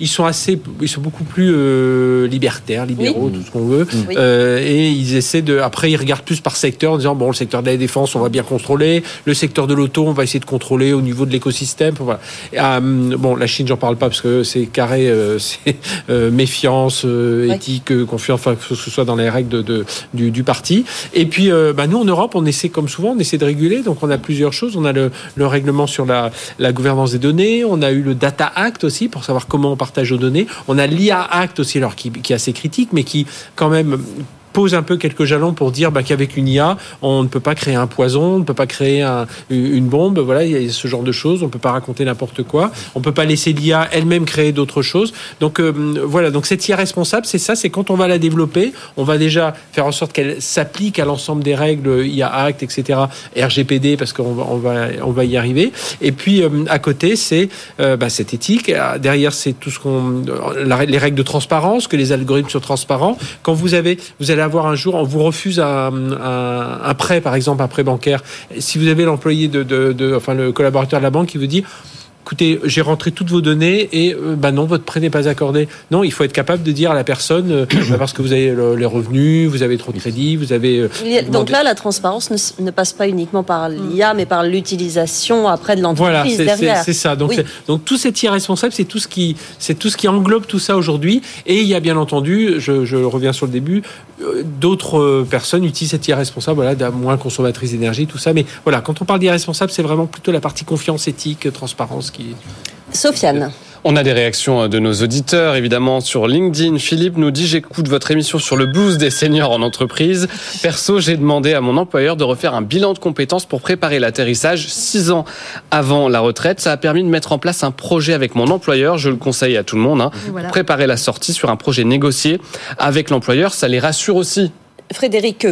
Speaker 8: ils sont assez, ils sont beaucoup plus euh, libertaires, libéraux, tout ce qu'on veut,
Speaker 1: Oui.
Speaker 8: Euh, et ils essaient de. Après, ils regardent plus par secteur, en disant bon, le secteur de la défense, on va bien contrôler, le secteur de l'auto, on va essayer de contrôler au niveau de l'écosystème. Voilà. Et, euh, bon, la Chine, j'en parle pas parce que c'est carré, c'est euh, méfiance, euh,
Speaker 1: Ouais.
Speaker 8: éthique, euh, confiance, enfin que ce soit dans les règles de, de- du, du parti. Et puis, euh, bah, nous en Europe, on essaie comme souvent, on essaie de réguler. Donc, on a plusieurs choses. On a le, le règlement sur la, la gouvernance des données. On a eu le Data Act aussi pour savoir comment on partage nos données. On a l'IA Act aussi, alors qui, qui est assez critique, mais qui quand même pose un peu quelques jalons pour dire bah, qu'avec une IA, on ne peut pas créer un poison, on ne peut pas créer une bombe. Voilà, il y a ce genre de choses. On ne peut pas raconter n'importe quoi. On ne peut pas laisser l'IA elle-même créer d'autres choses. Donc euh, voilà, donc cette IA responsable, c'est ça, c'est quand on va la développer, on va déjà faire en sorte qu'elle s'applique à l'ensemble des règles IA Act, etc., RGPD, parce qu'on va, y arriver. Et puis euh, à côté, c'est euh, bah, cette éthique. Derrière, c'est tout ce qu'on, les règles de transparence, que les algorithmes soient transparents. Quand vous avez, vous allez avoir un jour, on vous refuse un, prêt, par exemple, un prêt bancaire. Si vous avez l'employé de, de, de, enfin le collaborateur de la banque qui vous dit écoutez, j'ai rentré toutes vos données et euh, bah non, votre prêt n'est pas accordé. Non, il faut être capable de dire à la personne, euh, bah, parce que vous avez les revenus, vous avez trop de crédit, vous avez...
Speaker 1: Euh, donc là, la transparence ne, passe pas uniquement par l'IA, mais par l'utilisation après de l'entreprise
Speaker 8: voilà,
Speaker 1: derrière.
Speaker 8: c'est ça. Donc, donc tout cet irresponsable, c'est tout ce qui, c'est tout ce qui englobe tout ça aujourd'hui. Et il y a bien entendu, je, je reviens sur le début, d'autres personnes utilisent cet irresponsable, voilà, moins consommatrice d'énergie, tout ça. Mais voilà, quand on parle d'irresponsable, c'est vraiment plutôt la partie confiance éthique, transparence
Speaker 1: Sofiane.
Speaker 5: On a des réactions de nos auditeurs, évidemment, sur LinkedIn. Philippe nous dit, j'écoute votre émission sur le boost des seniors en entreprise. Perso, j'ai demandé à mon employeur de refaire un bilan de compétences pour préparer l'atterrissage six ans avant la retraite. Ça a permis de mettre en place un projet avec mon employeur. Je le conseille à tout le monde. Hein. Préparer la sortie sur un projet négocié avec l'employeur, ça les rassure aussi.
Speaker 1: Frédéric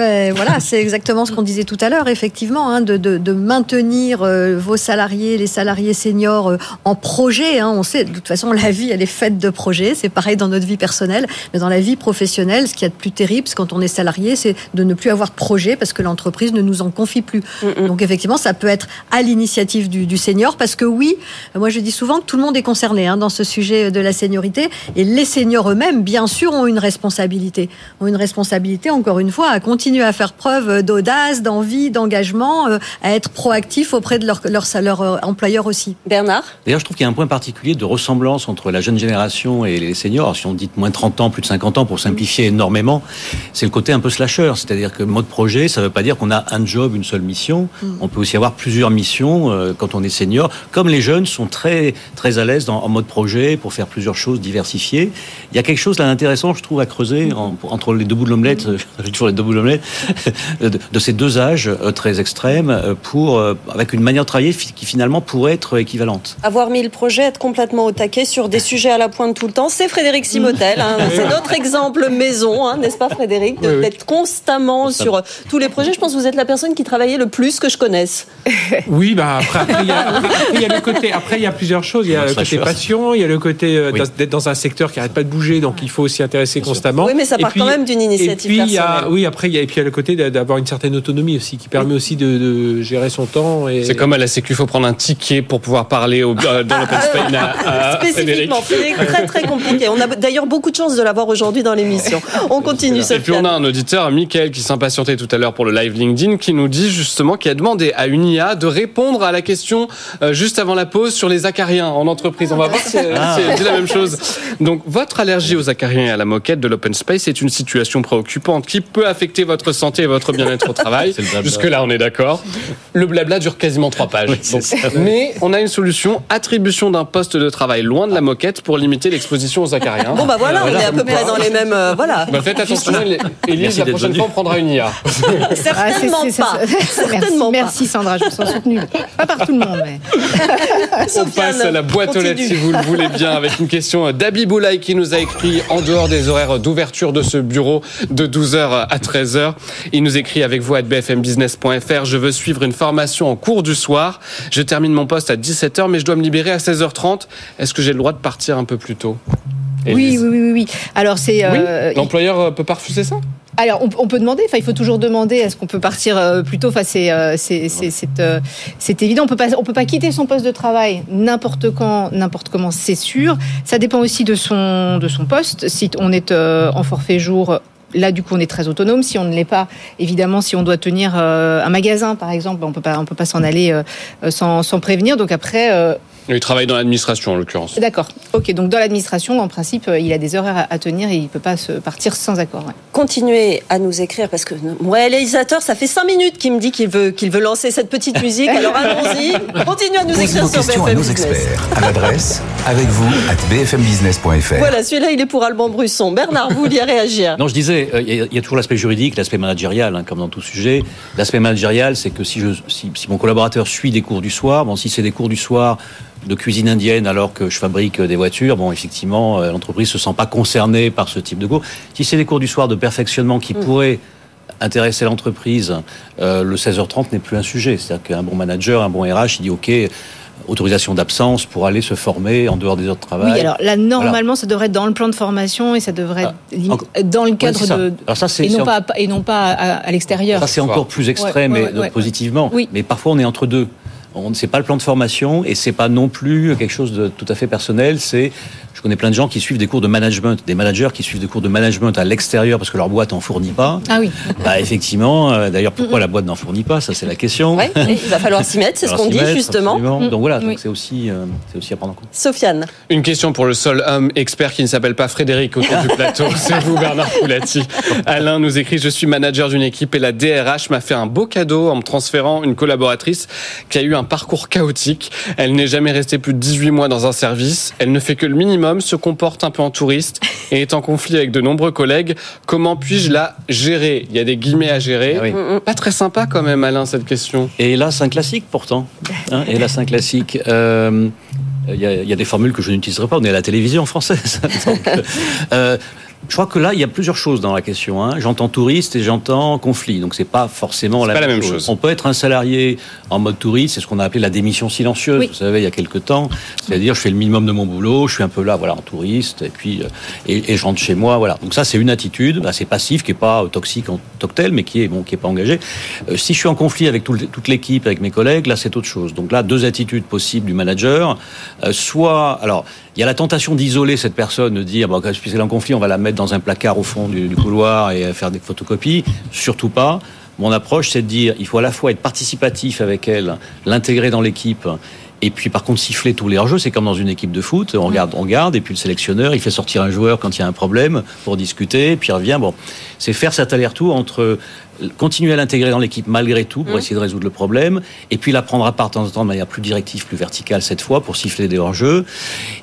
Speaker 7: ben, voilà, c'est exactement ce qu'on disait tout à l'heure, effectivement, hein, de, de, de, maintenir euh, vos salariés, les salariés seniors euh, en projet. Hein, on sait, de toute façon, la vie, elle est faite de projets. C'est pareil dans notre vie personnelle, mais dans la vie professionnelle, ce qui y a de plus terrible, quand on est salarié, c'est de ne plus avoir de projet parce que l'entreprise ne nous en confie plus. Donc, effectivement, ça peut être à l'initiative du, du, senior, parce que oui, moi je dis souvent que tout le monde est concerné hein, dans ce sujet de la seniorité, et les seniors eux-mêmes, bien sûr, ont une responsabilité, ont une responsabilité, encore une fois, à continuer continuer à faire preuve d'audace, d'envie, d'engagement, euh, à être proactif auprès de leur, leur, leur euh, employeur aussi.
Speaker 1: Bernard?
Speaker 6: D'ailleurs, je trouve qu'il y a un point particulier de ressemblance entre la jeune génération et les seniors. Si on dit moins de 30 ans, plus de 50 ans, pour simplifier énormément, c'est le côté un peu slasher. C'est-à-dire que mode projet, ça ne veut pas dire qu'on a un job, une seule mission. Mm. On peut aussi avoir plusieurs missions euh, quand on est senior. Comme les jeunes sont très, très à l'aise en mode projet pour faire plusieurs choses diversifiées. Il y a quelque chose d'intéressant, je trouve, à creuser entre les deux bouts de l'omelette. J'ai toujours les deux bouts de l'omelette de, ces deux âges euh, très extrêmes, euh, pour, euh, avec une manière de travailler qui finalement pourrait être équivalente.
Speaker 1: Avoir mis le projet, être complètement au taquet sur des sujets à la pointe tout le temps, c'est Frédéric Simotel. Hein. c'est notre exemple maison, hein, n'est-ce pas Frédéric, d'être constamment sur tous les projets. Je pense que vous êtes la personne qui travaillait le plus que je connaisse.
Speaker 8: Oui, bah après, il y, a, le côté. Après, il y a plusieurs choses. Il y a le côté passion, il y a le côté d'être dans un secteur qui n'arrête pas de bouger, donc il faut aussi intéresser constamment.
Speaker 1: Oui, mais ça part quand même d'une initiative
Speaker 8: et
Speaker 1: puis,
Speaker 8: oui, après, il y a, et puis le côté d'avoir une certaine autonomie aussi, qui permet aussi de, gérer son temps. Et...
Speaker 5: C'est comme à la Sécu, il faut prendre un ticket pour pouvoir parler au, dans l'open space
Speaker 1: à, Spécifiquement, c'est très très compliqué. On a d'ailleurs beaucoup de chance de l'avoir aujourd'hui dans l'émission. On continue.
Speaker 5: Et puis on a un auditeur, Michael, qui s'impatientait tout à l'heure pour le live LinkedIn, qui nous dit justement qu'il a demandé à une IA de répondre à la question euh, juste avant la pause sur les acariens en entreprise. On va voir si, ah. elle dit la même chose. Donc votre allergie aux acariens et à la moquette de l'open space est une situation préoccupante qui peut affecter votre santé et votre bien-être au travail. Jusque-là, on est d'accord. Le blabla dure quasiment trois pages. mais on a une solution attribution d'un poste de travail loin de la moquette pour limiter l'exposition aux acariens.
Speaker 1: Bon, bah voilà, on est à peu près dans les mêmes. Euh, voilà.
Speaker 5: Bah, faites attention, Élise, la prochaine fois, on prendra une IA.
Speaker 1: Certainement pas.
Speaker 9: Certainement merci, Sandra, je me sens soutenue. Pas par tout le monde, mais.
Speaker 5: on passe à la boîte aux lettres, si vous le voulez bien, avec une question d'Abi Boulaye qui nous a écrit en dehors des horaires d'ouverture de ce bureau de 12h à 13h. Il nous écrit avec vous à bfmbusiness.fr. Je veux suivre une formation en cours du soir. Je termine mon poste à 17h, mais je dois me libérer à 16h30. Est-ce que j'ai le droit de partir un peu plus tôt
Speaker 9: oui, oui, oui, oui. Alors c'est.
Speaker 5: Euh, L'employeur euh, peut pas refuser ça?
Speaker 9: Alors, on, peut demander. Enfin, il faut toujours demander. Est-ce qu'on peut partir euh, plus tôt? Enfin, c'est c'est évident. On peut pas on peut pas quitter son poste de travail n'importe quand, n'importe comment. C'est sûr. Ça dépend aussi de son de son poste. Si on est en forfait jour, là, du coup, on est très autonome. Si on ne l'est pas, évidemment, si on doit tenir euh, un magasin, par exemple, pas, on peut pas s'en aller euh, sans, sans, prévenir. Donc après,
Speaker 5: Il travaille dans l'administration en l'occurrence.
Speaker 9: D'accord. Ok, donc dans l'administration, en principe, euh, il a des horaires à tenir et il ne peut pas se partir sans accord. ouais.
Speaker 1: Continuez à nous écrire parce que mon réalisateur, ça fait 5 minutes qu'il me dit qu'il veut, qu'il veut lancer cette petite musique. Alors allons-y. Continuez à nous
Speaker 3: Posez
Speaker 1: écrire
Speaker 3: vos
Speaker 1: sur
Speaker 3: questions à
Speaker 1: BFM
Speaker 3: nos
Speaker 1: Business.
Speaker 3: experts à l'adresse avec vous at bfmbusiness.fr.
Speaker 1: Voilà, celui-là, il est pour Alban Brusson. Bernard, vous vouliez réagir
Speaker 6: Non, je disais, euh, il y, a- il y a toujours l'aspect juridique, l'aspect managérial, hein, comme dans tout sujet. L'aspect managérial, c'est que si, je, si, si mon collaborateur suit des cours du soir, bon, si c'est des cours du soir de cuisine indienne alors que je fabrique euh, des voitures, bon, effectivement, euh, l'entreprise se sent pas concernée par ce type de cours. Si c'est des cours du soir de perfectionnement qui pourraient intéresser l'entreprise, euh, le 16h30 n'est plus un sujet. C'est-à-dire qu'un bon manager, un bon RH, il dit OK, autorisation d'absence pour aller se former en dehors des heures de travail.
Speaker 9: Oui, alors là, normalement, ça devrait être dans le plan de formation et ça devrait être
Speaker 6: Ah,
Speaker 9: limite
Speaker 6: encore-
Speaker 9: dans le cadre
Speaker 6: ça.
Speaker 9: de.
Speaker 6: Alors ça, c'est-
Speaker 9: et, non pas, à- et non pas à, à l'extérieur.
Speaker 6: Ça, c'est encore plus extrême
Speaker 9: Ouais, ouais, ouais,
Speaker 6: positivement.
Speaker 9: Oui.
Speaker 6: Mais parfois, on est entre deux. On c'est pas le plan de formation et c'est pas non plus quelque chose de tout à fait personnel. C'est, je connais plein de gens qui suivent des cours de management, des managers qui suivent des cours de management à l'extérieur parce que leur boîte en fournit pas.
Speaker 9: Ah oui.
Speaker 6: Bah, effectivement. euh, D'ailleurs, pourquoi la boîte n'en fournit pas? Ça, c'est la question.
Speaker 1: Ouais, il va falloir s'y mettre, c'est ce qu'on dit
Speaker 6: mettre,
Speaker 1: justement.
Speaker 6: absolument. Donc voilà,
Speaker 9: Oui.
Speaker 6: c'est aussi, euh, c'est aussi à prendre en compte.
Speaker 1: Sofiane.
Speaker 5: Une question pour le seul homme expert qui ne s'appelle pas Frédéric autour du plateau. C'est vous, Bernard Poulati. Alain nous écrit Je suis manager d'une équipe et la DRH m'a fait un beau cadeau en me transférant une collaboratrice qui a eu un parcours chaotique. Elle n'est jamais restée plus de 18 mois dans un service. Elle ne fait que le minimum, se comporte un peu en touriste et est en conflit avec de nombreux collègues. Comment puis-je la gérer? Il y a des guillemets à gérer.
Speaker 6: Ah oui.
Speaker 5: Pas très sympa quand même, Alain, cette question.
Speaker 6: Et là, c'est un classique pourtant. Hein, et là, c'est un classique. Euh, Il y, a, il y a des formules que je n'utiliserai pas. On est à la télévision française. Donc, euh, je crois que là, il y a plusieurs choses dans la question. Hein. J'entends touriste et j'entends conflit. Donc, c'est pas forcément la,
Speaker 5: pas
Speaker 6: même,
Speaker 5: la même
Speaker 6: chose.
Speaker 5: chose.
Speaker 6: On peut être un salarié en mode touriste. C'est ce qu'on a appelé la démission silencieuse.
Speaker 9: Oui.
Speaker 6: Vous savez, il y a quelques temps. C'est-à-dire, je fais le minimum de mon boulot. Je suis un peu là, voilà, en touriste. Et puis, euh, et, et je rentre chez moi. Voilà. Donc, ça, c'est une attitude assez passive qui est pas toxique en tant que telle, mais qui est, bon, qui est pas engagée. Euh, si je suis en conflit avec tout toute l'équipe, avec mes collègues, là, c'est autre chose. Donc là, deux attitudes possibles du manager. Euh, soit, alors, il y a la tentation d'isoler cette personne, de dire, bon, puisqu'elle est en conflit, on va la mettre dans un placard au fond du, couloir et faire des photocopies. Surtout pas. Mon approche, c'est de dire, il faut à la fois être participatif avec elle, l'intégrer dans l'équipe. Et puis, par contre, siffler tous les hors-jeux, c'est comme dans une équipe de foot. On garde, on garde, et puis le sélectionneur, il fait sortir un joueur quand il y a un problème pour discuter, puis il revient. Bon, c'est faire cet aller-retour entre continuer à l'intégrer dans l'équipe malgré tout pour essayer de résoudre le problème, et puis la prendre à part de temps en temps de manière plus directive, plus verticale cette fois pour siffler des hors-jeux.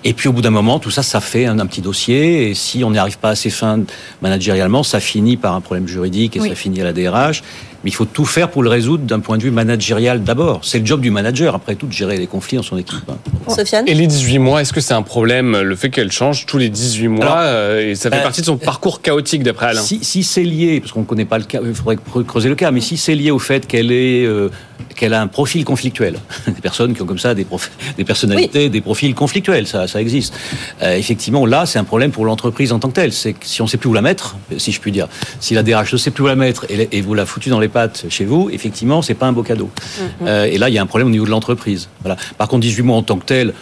Speaker 6: Et puis au bout d'un moment, tout ça, ça fait un, un petit dossier. Et si on n'y arrive pas assez fin managérialement, ça finit par un problème juridique et
Speaker 9: Oui.
Speaker 6: ça finit à la DRH. Mais il faut tout faire pour le résoudre d'un point de vue managérial d'abord. C'est le job du manager, après tout, de gérer les conflits dans son équipe. hein.
Speaker 1: Sofiane
Speaker 5: Et les 18 mois, est-ce que c'est un problème, le fait qu'elle change tous les 18 mois
Speaker 6: Alors,
Speaker 5: euh, Et ça fait
Speaker 6: euh,
Speaker 5: partie de son parcours chaotique, d'après Alain.
Speaker 6: Si, si c'est lié, parce qu'on ne connaît pas le cas, il faudrait cre- creuser le cas, mais si c'est lié au fait qu'elle est, euh, qu'elle a un profil conflictuel, des personnes qui ont comme ça des, prof- des personnalités, des profils conflictuels, ça, ça existe. Euh, effectivement, là, c'est un problème pour l'entreprise en tant que telle. C'est que si on ne sait plus où la mettre, si je puis dire, si la DRH ne sait plus où la mettre et, et vous la foutue dans les pattes chez vous, effectivement, c'est pas un beau cadeau. Euh, et là, il y a un problème au niveau de l'entreprise. Voilà. Par contre, 18 mois en tant que tel,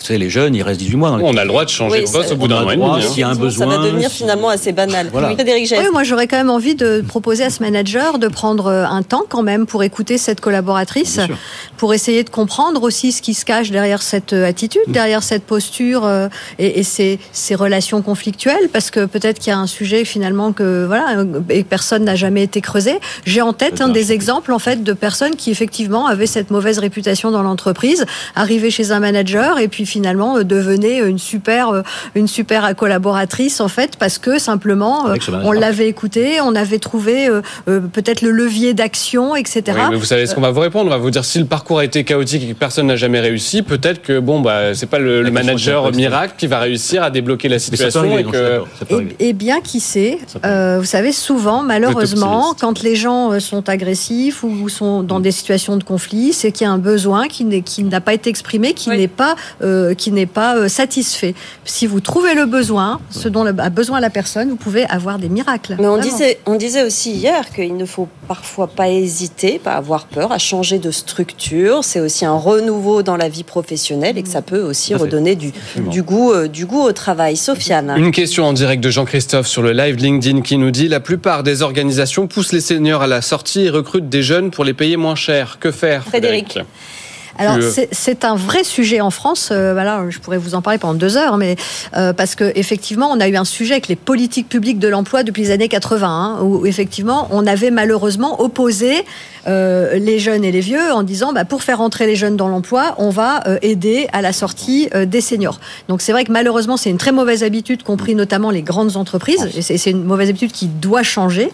Speaker 6: vous savez, les jeunes, ils restent 18 mois dans les
Speaker 5: On a le droit de changer
Speaker 1: Oui,
Speaker 5: de poste
Speaker 1: ça-
Speaker 5: au bout d'un hein.
Speaker 6: s'il y a un
Speaker 1: Ça
Speaker 6: besoin.
Speaker 1: va devenir finalement assez banal.
Speaker 6: Voilà.
Speaker 1: Frédéric.
Speaker 7: Oui, moi j'aurais quand même envie de proposer à ce manager de prendre euh, un temps quand même pour écouter cette collaboratrice, pour essayer de comprendre aussi ce qui se cache derrière cette euh, attitude,
Speaker 6: Mm.
Speaker 7: derrière cette posture euh, et, et ces, ces relations conflictuelles, parce que peut-être qu'il y a un sujet finalement que voilà et personne n'a jamais été creusé. J'ai en tête un des exemples en fait de personnes qui effectivement avaient cette mauvaise réputation dans l'entreprise, arrivaient chez un manager et puis finalement euh, devenaient une super euh, une super collaboratrice en fait parce que simplement euh, on l'avait écouté, on avait trouvé euh, euh, peut-être le levier d'action, etc.
Speaker 5: Oui, mais vous savez ce qu'on va vous répondre. On va vous dire si le parcours a été chaotique et que personne n'a jamais réussi, peut-être que bon, bah, c'est pas le, manager miracle qui va réussir à débloquer la
Speaker 6: Mais ça peut
Speaker 5: situation
Speaker 6: arriver,
Speaker 5: et que.
Speaker 6: arriver.
Speaker 7: et bien qui sait, euh, vous savez, souvent, malheureusement, quand les gens euh, sont agressifs ou sont dans des situations de conflit, c'est qu'il y a un besoin qui n'a pas été exprimé, qui
Speaker 1: Oui.
Speaker 7: n'est pas, euh, qui n'est pas euh, satisfait. Si vous trouvez le besoin, ce dont a besoin la personne, vous pouvez avoir des miracles.
Speaker 1: Mais on
Speaker 7: Vraiment.
Speaker 1: disait, on disait aussi hier qu'il ne faut parfois pas hésiter, pas avoir peur à changer de structure. C'est aussi un renouveau dans la vie professionnelle et que ça peut aussi redonner du, du goût, euh, du goût au travail. Sofiane.
Speaker 5: Une question en direct de Jean-Christophe sur le live LinkedIn qui nous dit la plupart des organisations poussent les seniors à la sortie et recrutent des jeunes pour les payer moins cher. Que faire,
Speaker 1: Frédéric.
Speaker 5: Frédéric?
Speaker 7: Alors c'est un vrai sujet en France. Euh, voilà, je pourrais vous en parler pendant deux heures, mais euh, parce que effectivement, on a eu un sujet avec les politiques publiques de l'emploi depuis les années 80, hein, où effectivement, on avait malheureusement opposé euh, les jeunes et les vieux en disant bah, pour faire entrer les jeunes dans l'emploi, on va aider à la sortie des seniors. Donc c'est vrai que malheureusement c'est une très mauvaise habitude, compris notamment les grandes entreprises, c'est une mauvaise habitude qui doit changer,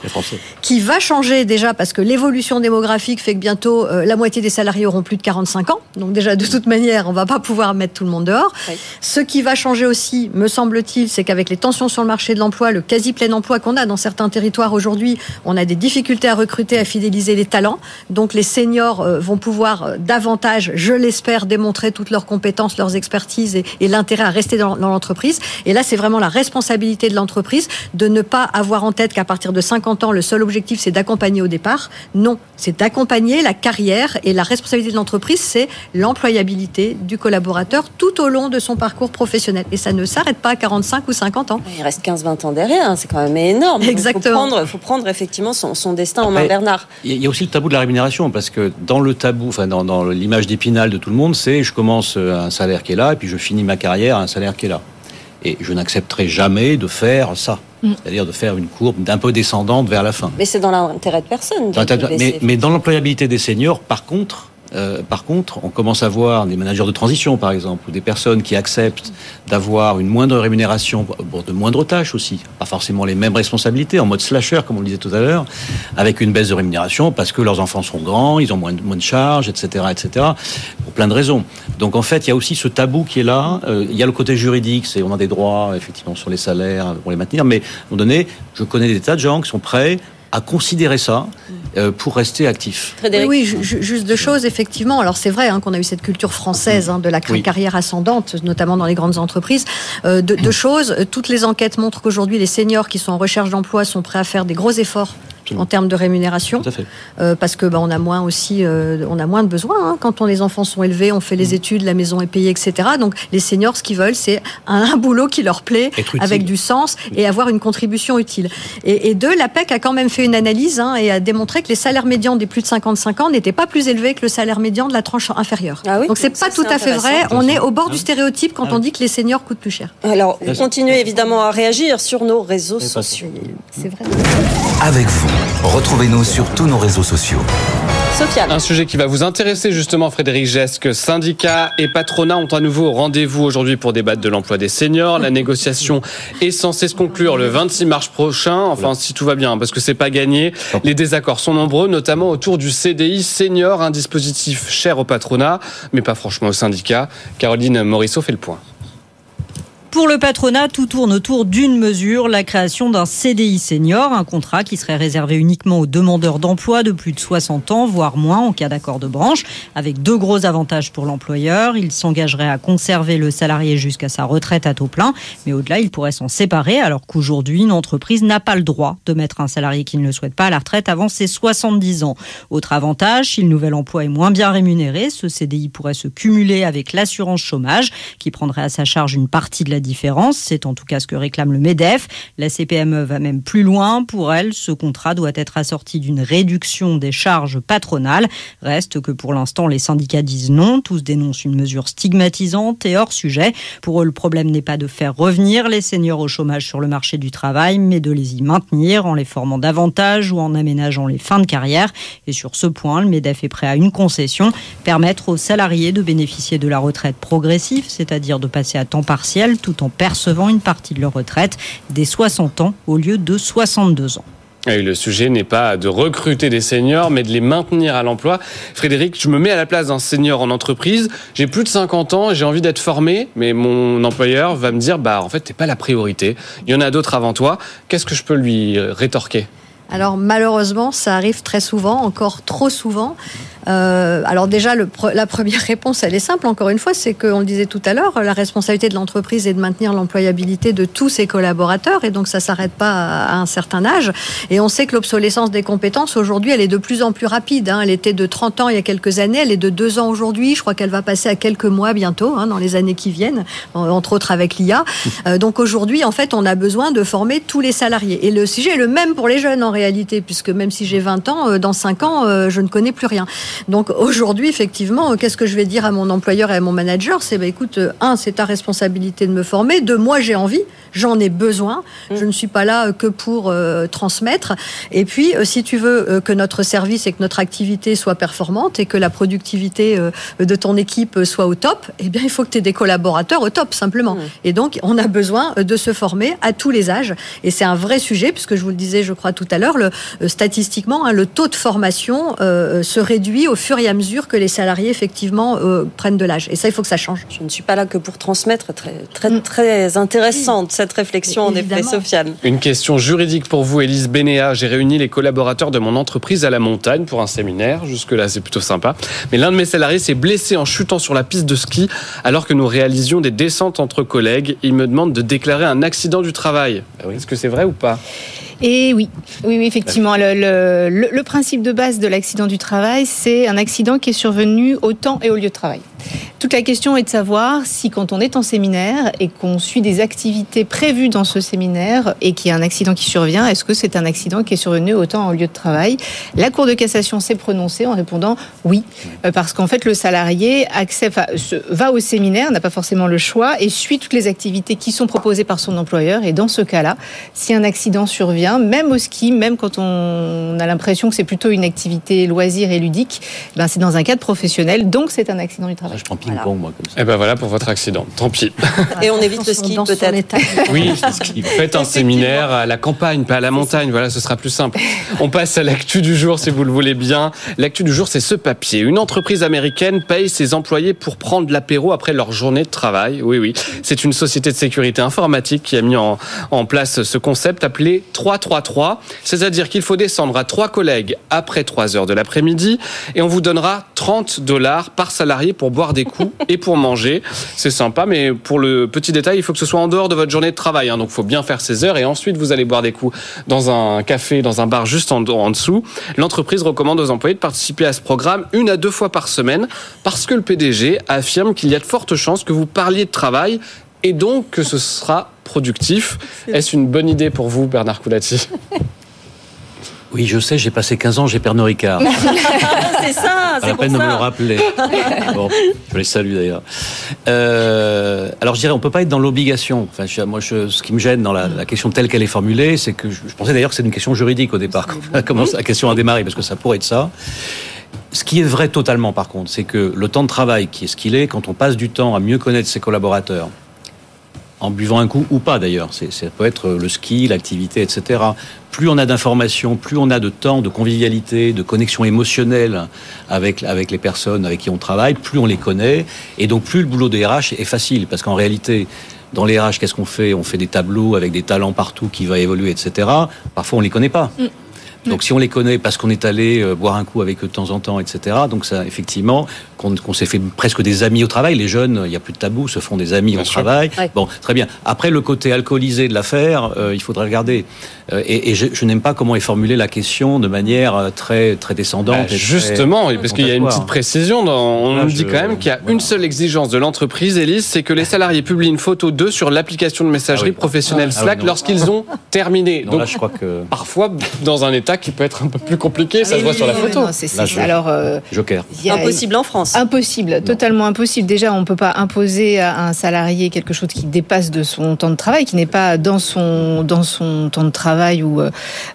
Speaker 7: qui va changer déjà parce que l'évolution démographique fait que bientôt la moitié des salariés auront plus de 45 ans. Donc déjà de toute manière, on va pas pouvoir mettre tout le monde dehors. Ce qui va changer aussi, me semble-t-il, c'est qu'avec les tensions sur le marché de l'emploi, le quasi plein emploi qu'on a dans certains territoires aujourd'hui, on a des difficultés à recruter, à fidéliser les talents. Donc les seniors euh, vont pouvoir euh, davantage, je l'espère, démontrer toutes leurs compétences, leurs expertises et, l'intérêt à rester dans, l'entreprise. Et là, c'est vraiment la responsabilité de l'entreprise de ne pas avoir en tête qu'à partir de 50 ans, le seul objectif, c'est d'accompagner au départ. Non, c'est d'accompagner la carrière et la responsabilité de l'entreprise, c'est l'employabilité du collaborateur tout au long de son parcours professionnel. Et ça ne s'arrête pas à 45 ou 50 ans.
Speaker 1: Il reste 15-20 ans derrière, hein, c'est quand même énorme.
Speaker 7: Exactement.
Speaker 1: Il faut prendre, effectivement son, destin en main, Bernard.
Speaker 6: Il y a aussi le tabou de la rémunération, parce que dans le tabou, enfin dans, dans l'image d'épinal de tout le monde, c'est je commence à un salaire qui est là, et puis je finis ma carrière à un salaire qui est là. Et je n'accepterai jamais de faire ça. Mm. C'est-à-dire de faire une courbe d'un peu descendante vers la fin.
Speaker 1: Mais c'est dans l'intérêt de personne.
Speaker 6: Mais, mais, dans l'employabilité des seniors, par contre, euh, par contre, on commence à voir des managers de transition, par exemple, ou des personnes qui acceptent d'avoir une moindre rémunération pour de moindres tâches aussi, pas forcément les mêmes responsabilités, en mode slasher, comme on le disait tout à l'heure, avec une baisse de rémunération parce que leurs enfants sont grands, ils ont moins de, charges, etc., etc., pour plein de raisons. Donc en fait, il y a aussi ce tabou qui est là. Euh, il y a le côté juridique, c'est on a des droits effectivement sur les salaires pour les maintenir, mais à un moment donné, je connais des tas de gens qui sont prêts à considérer ça euh, pour rester actif.
Speaker 7: Oui, juste deux choses, effectivement. Alors c'est vrai hein, qu'on a eu cette culture française hein, de la carrière ascendante, notamment dans les grandes entreprises. Euh, deux choses, toutes les enquêtes montrent qu'aujourd'hui les seniors qui sont en recherche d'emploi sont prêts à faire des gros efforts en termes de rémunération. Euh, parce que bah, on a moins aussi, euh, on a moins de besoins. Hein. Quand on, les enfants sont élevés, on fait les mm. études, la maison est payée, etc. Donc les seniors, ce qu'ils veulent, c'est un, boulot qui leur plaît, avec du sens et avoir une contribution utile. Et, et deux, la PEC a quand même fait une analyse hein, et a démontré que les salaires médians des plus de 55 ans n'étaient pas plus élevés que le salaire médian de la tranche inférieure. Ah oui Donc c'est pas tout à fait vrai. On est au bord du stéréotype quand on dit que les seniors coûtent plus cher.
Speaker 1: Alors, continuez évidemment à réagir sur nos réseaux sociaux.
Speaker 7: C'est vrai.
Speaker 3: Avec vous. Retrouvez-nous sur tous nos réseaux sociaux.
Speaker 1: Sofiane.
Speaker 5: Un sujet qui va vous intéresser justement, Frédéric Gesque. Syndicats et patronats ont à nouveau rendez-vous aujourd'hui pour débattre de l'emploi des seniors. La négociation est censée se conclure le 26 mars prochain. Enfin, si tout va bien, parce que c'est pas gagné. Les désaccords sont nombreux, notamment autour du CDI senior, un dispositif cher au patronat, mais pas franchement au syndicat. Caroline Morisseau fait le point.
Speaker 10: Pour le patronat, tout tourne autour d'une mesure, la création d'un CDI senior, un contrat qui serait réservé uniquement aux demandeurs d'emploi de plus de 60 ans, voire moins en cas d'accord de branche, avec deux gros avantages pour l'employeur. Il s'engagerait à conserver le salarié jusqu'à sa retraite à taux plein, mais au-delà, il pourrait s'en séparer, alors qu'aujourd'hui, une entreprise n'a pas le droit de mettre un salarié qui ne le souhaite pas à la retraite avant ses 70 ans. Autre avantage, si le nouvel emploi est moins bien rémunéré, ce CDI pourrait se cumuler avec l'assurance chômage, qui prendrait à sa charge une partie de la différence. C'est en tout cas ce que réclame le MEDEF. La CPME va même plus loin. Pour elle, ce contrat doit être assorti d'une réduction des charges patronales. Reste que pour l'instant, les syndicats disent non. Tous dénoncent une mesure stigmatisante et hors sujet. Pour eux, le problème n'est pas de faire revenir les seniors au chômage sur le marché du travail, mais de les y maintenir en les formant davantage ou en aménageant les fins de carrière. Et sur ce point, le MEDEF est prêt à une concession, permettre aux salariés de bénéficier de la retraite progressive, c'est-à-dire de passer à temps partiel tout en percevant une partie de leur retraite des 60 ans au lieu de 62 ans.
Speaker 5: Le sujet n'est pas de recruter des seniors, mais de les maintenir à l'emploi. Frédéric, je me mets à la place d'un senior en entreprise. J'ai plus de 50 ans, j'ai envie d'être formé, mais mon employeur va me dire, bah, en fait, t'es pas la priorité. Il y en a d'autres avant toi. Qu'est-ce que je peux lui rétorquer?
Speaker 7: Alors malheureusement, ça arrive très souvent, encore trop souvent. Euh, alors déjà, la première réponse, elle est simple, encore une fois, c'est qu'on le disait tout à l'heure, la responsabilité de l'entreprise est de maintenir l'employabilité de tous ses collaborateurs, et donc ça s'arrête pas à un certain âge. Et on sait que l'obsolescence des compétences, aujourd'hui, elle est de plus en plus rapide. Hein. Elle était de 30 ans il y a quelques années, elle est de 2 ans aujourd'hui, je crois qu'elle va passer à quelques mois bientôt, hein, dans les années qui viennent, entre autres avec l'IA. Euh, donc aujourd'hui, en fait, on a besoin de former tous les salariés. Et le sujet est le même pour les jeunes, en réalité, puisque même si j'ai 20 ans, euh, dans 5 ans, euh, je ne connais plus rien. Donc aujourd'hui, effectivement, euh, qu'est-ce que je vais dire à mon employeur et à mon manager? C'est, bah, écoute, un, c'est ta responsabilité de me former. Deux, moi, j'ai envie, j'en ai besoin. Je ne suis pas là euh, que pour euh, transmettre. Et puis, euh, si tu veux que notre service et que notre activité soit performante et que la productivité de ton équipe soit au top, eh bien, il faut que tu aies des collaborateurs au top, simplement. Et donc, on a besoin de se former à tous les âges. Et c'est un vrai sujet, puisque je vous le disais, je crois, tout à l'heure, statistiquement, hein, le taux de formation euh, se réduit au fur et à mesure que les salariés, effectivement, euh, prennent de l'âge. Et ça, il faut que ça change.
Speaker 1: Je ne suis pas là que pour transmettre. Très, très, très intéressante cette réflexion, en effet. Sofiane.
Speaker 5: Une question juridique pour vous, Élise Bénéa. J'ai réuni les collaborateurs de mon entreprise à la montagne pour un séminaire. Jusque-là, c'est plutôt sympa. Mais l'un de mes salariés s'est blessé en chutant sur la piste de ski alors que nous réalisions des descentes entre collègues. Il me demande de déclarer un accident du travail. Est-ce que c'est vrai ou pas?
Speaker 9: Et oui, oui, oui effectivement. Le, le- le- le principe de base de l'accident du travail, c'est un accident qui est survenu au temps et au lieu de travail. Toute la question est de savoir si quand on est en séminaire et qu'on suit des activités prévues dans ce séminaire et qu'il y a un accident qui survient, est-ce que c'est un accident qui est survenu au temps et au lieu de travail? La Cour de cassation s'est prononcée en répondant oui, euh, parce qu'en fait le salarié va au séminaire, n'a pas forcément le choix et suit toutes les activités qui sont proposées par son employeur. Et dans ce cas-là, si un accident survient, même au ski, même quand on a l'impression que c'est plutôt une activité loisir et ludique, ben c'est dans un cadre professionnel, donc c'est un accident du travail.
Speaker 6: Je prends ping-pong, moi, comme ça.
Speaker 5: Eh ben voilà pour votre accident. Tant pis.
Speaker 1: Et on évite le ski, peut-être.
Speaker 5: Oui, faites un séminaire à la campagne, pas à la montagne. Voilà, ce sera plus simple. On passe à l'actu du jour, si vous le voulez bien. L'actu du jour, c'est ce papier. Une entreprise américaine paye ses employés pour prendre l'apéro après leur journée de travail. Oui, oui. C'est une société de sécurité informatique qui a mis en, en place ce concept appelé 333. C'est-à-dire qu'il faut descendre à trois collègues après 3 heures de l'après-midi et on vous donnera 30 dollars par salarié pour boire des coups et pour manger. C'est sympa, mais pour le petit détail, il faut que ce soit en dehors de votre journée de travail. hein. donc, il faut bien faire ses heures et ensuite vous allez boire des coups dans un café, dans un bar juste en, en dessous. L'entreprise recommande aux employés de participer à ce programme une à deux fois par semaine parce que le PDG affirme qu'il y a de fortes chances que vous parliez de travail et donc que ce sera productif. Est-ce une bonne idée pour vous, Bernard Coulati?
Speaker 6: Oui, je sais, j'ai passé 15 ans chez Pernod Ricard.
Speaker 1: c'est ça, c'est
Speaker 6: la peine de me le rappeler. Bon, je les salue d'ailleurs. Euh, alors je dirais, on peut pas être dans l'obligation. Enfin, je- moi, je- ce qui me gêne dans la, la question telle qu'elle est formulée, c'est que je, je pensais d'ailleurs que c'est une question juridique au départ, la question a démarré, parce que ça pourrait être ça. Ce qui est vrai totalement, par contre, c'est que le temps de travail, qui est ce qu'il est, quand on passe du temps à mieux connaître ses collaborateurs, en buvant un coup ou pas d'ailleurs. Ça peut être le ski, l'activité, etc. Plus on a d'informations, plus on a de temps, de convivialité, de connexion émotionnelle avec, avec les personnes avec qui on travaille, plus on les connaît. Et donc plus le boulot des RH est facile. Parce qu'en réalité, dans les RH, qu'est-ce qu'on fait? On fait des tableaux avec des talents partout qui va évoluer, etc. Parfois, on les connaît pas. Donc si on les connaît parce qu'on est allé euh, boire un coup avec eux de temps en temps, etc. Donc ça, effectivement, qu'on s'est fait presque des amis au travail. Les jeunes, il n'y a plus de tabou, se font des amis
Speaker 5: Bien
Speaker 6: au
Speaker 5: sûr.
Speaker 6: travail.
Speaker 1: Ouais.
Speaker 6: Bon, très bien. Après, le côté alcoolisé de l'affaire, euh, il faudrait regarder. Euh, et et je, je n'aime pas comment est formulée la question de manière euh, très très descendante.
Speaker 5: Bah,
Speaker 6: et
Speaker 5: justement, parce qu'il y a une petite précision. Dans, on
Speaker 6: Là,
Speaker 5: nous
Speaker 6: je-
Speaker 5: dit quand même qu'il y a
Speaker 6: voilà.
Speaker 5: une seule exigence de l'entreprise, Elise, c'est que les salariés publient une photo d'eux sur l'application de messagerie
Speaker 6: Ah oui.
Speaker 5: professionnelle
Speaker 6: Ah
Speaker 5: Slack lorsqu'ils ont terminé.
Speaker 6: Non,
Speaker 5: Donc,
Speaker 6: là, je crois que
Speaker 5: parfois, dans un état qui peut être un peu plus compliqué, ça se voit sur la photo.
Speaker 9: non, c'est- c'est-
Speaker 6: Là, je-
Speaker 9: Alors, euh,
Speaker 6: Joker.
Speaker 9: a-
Speaker 1: Impossible en France.
Speaker 9: Impossible, totalement impossible. Déjà, on ne peut pas imposer à un salarié quelque chose qui dépasse de son temps de travail, qui n'est pas dans son dans son temps de travail ou euh,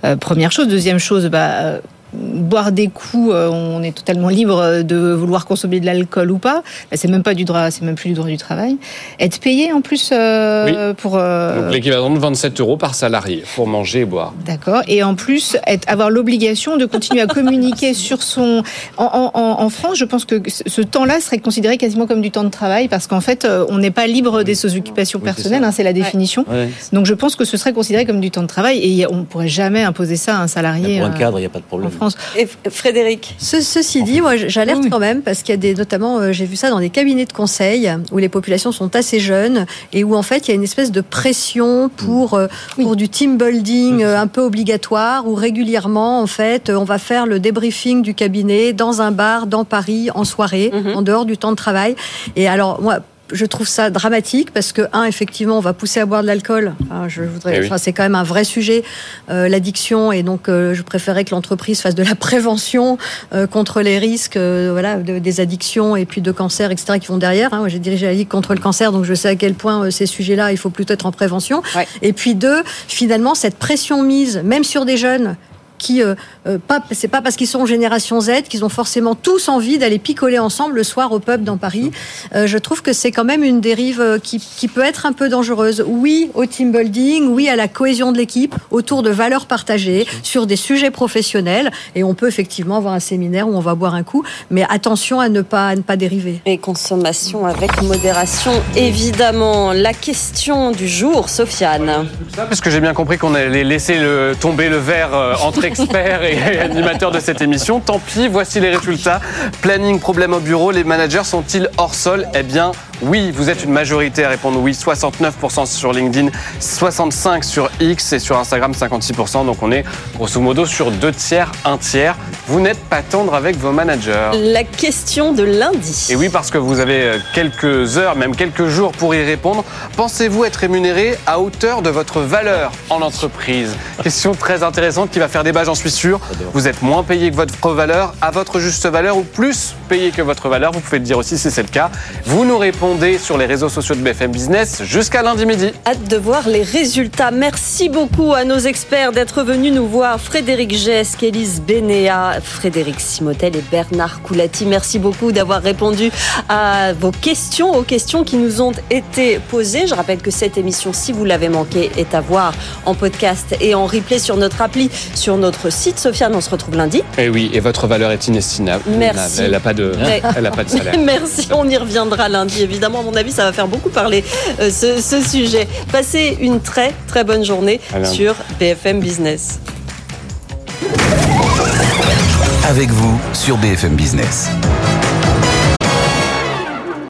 Speaker 9: euh, première chose. Deuxième chose, bah, euh, boire des coups, euh, on est totalement libre de vouloir consommer de l'alcool ou pas. Bah, c'est même pas du droit, c'est même plus du droit du travail. Être payé en plus euh, pour. euh,
Speaker 5: Donc l'équivalent de 27 euros par salarié pour manger et boire.
Speaker 9: D'accord. Et en plus, être, avoir l'obligation de continuer à communiquer sur son. En, en- en- en France, je pense que ce temps-là serait considéré quasiment comme du temps de travail parce qu'en fait, on n'est pas libre des ses occupations
Speaker 6: Oui,
Speaker 9: personnelles, hein, c'est la définition.
Speaker 6: Ouais.
Speaker 9: Donc je pense que ce serait considéré comme du temps de travail et on ne pourrait jamais imposer ça à un
Speaker 6: Mais
Speaker 9: salarié
Speaker 6: Pour un cadre, il n'y a pas de problème.
Speaker 9: France.
Speaker 1: Et Frédéric
Speaker 7: Ce- ceci dit, moi j'alerte
Speaker 9: Oui.
Speaker 7: quand même parce qu'il y a des, notamment, euh, j'ai vu ça dans des cabinets de conseil où les populations sont assez jeunes et où en fait il y a une espèce de pression pour euh, pour du team building euh, un peu obligatoire où régulièrement en fait on va faire le débriefing du cabinet dans un bar dans Paris en soirée
Speaker 1: Mhm.
Speaker 7: en dehors du temps de travail et alors moi je trouve ça dramatique parce que un, effectivement, on va pousser à boire de l'alcool. Enfin, je voudrais,
Speaker 5: Eh oui.
Speaker 7: enfin, c'est quand même un vrai sujet, euh, l'addiction, et donc euh, je préférais que l'entreprise fasse de la prévention euh, contre les risques, euh, voilà, de- des addictions et puis de cancer, etc. qui vont derrière. hein. Moi, j'ai dirigé la ligue contre le cancer, donc je sais à quel point euh, ces sujets-là, il faut plutôt être en prévention.
Speaker 1: Ouais.
Speaker 7: Et puis deux, finalement, cette pression mise, même sur des jeunes qui, euh, euh, pas, c'est pas parce qu'ils sont en génération Z qu'ils ont forcément tous envie d'aller picoler ensemble le soir au pub dans Paris. Euh, je trouve que c'est quand même une dérive euh, qui, qui peut être un peu dangereuse. Oui au team building, oui à la cohésion de l'équipe autour de valeurs partagées sur des sujets professionnels. Et on peut effectivement avoir un séminaire où on va boire un coup, mais attention à ne pas, à ne pas dériver.
Speaker 1: Et consommation avec modération, évidemment. La question du jour, Sofiane.
Speaker 5: Ça, parce que j'ai bien compris qu'on allait laisser le, tomber le verre euh, entre experts et, animateurs de cette émission. Tant pis, voici les résultats. Planning, problème au bureau, les managers sont-ils hors sol? Eh bien, oui, vous êtes une majorité à répondre oui. 69% sur LinkedIn, 65% sur X et sur Instagram 56%. Donc on est grosso modo sur deux tiers, un tiers. Vous n'êtes pas tendre avec vos managers.
Speaker 1: La question de lundi.
Speaker 5: Et oui, parce que vous avez euh, quelques heures, même quelques jours pour y répondre. Pensez-vous être rémunéré à hauteur de votre valeur en entreprise? Question très intéressante qui va faire débat, j'en suis sûr. Vous êtes moins payé que votre valeur, à votre juste valeur ou plus payé que votre valeur? Vous pouvez le dire aussi si c'est le cas. Vous nous répondez sur les réseaux sociaux de BFM Business jusqu'à lundi midi.
Speaker 1: Hâte de voir les résultats. Merci beaucoup à nos experts d'être venus nous voir. Frédéric Gesque, Élise Bénéa, Frédéric Simotel et Bernard Coulati. Merci beaucoup d'avoir répondu à vos questions, aux questions qui nous ont été posées. Je rappelle que cette émission, si vous l'avez manqué, est à voir en podcast et en replay sur notre appli, sur notre site. Sofiane, on se retrouve lundi.
Speaker 5: Et oui, et votre valeur est inestimable.
Speaker 1: Merci.
Speaker 5: Elle n'a pas de, elle a pas de salaire.
Speaker 1: Merci, on y reviendra lundi. Évidemment, à mon avis, ça va faire beaucoup parler euh, ce, ce sujet. Passez une très très bonne journée sur BFM Business.
Speaker 3: Avec vous sur BFM Business.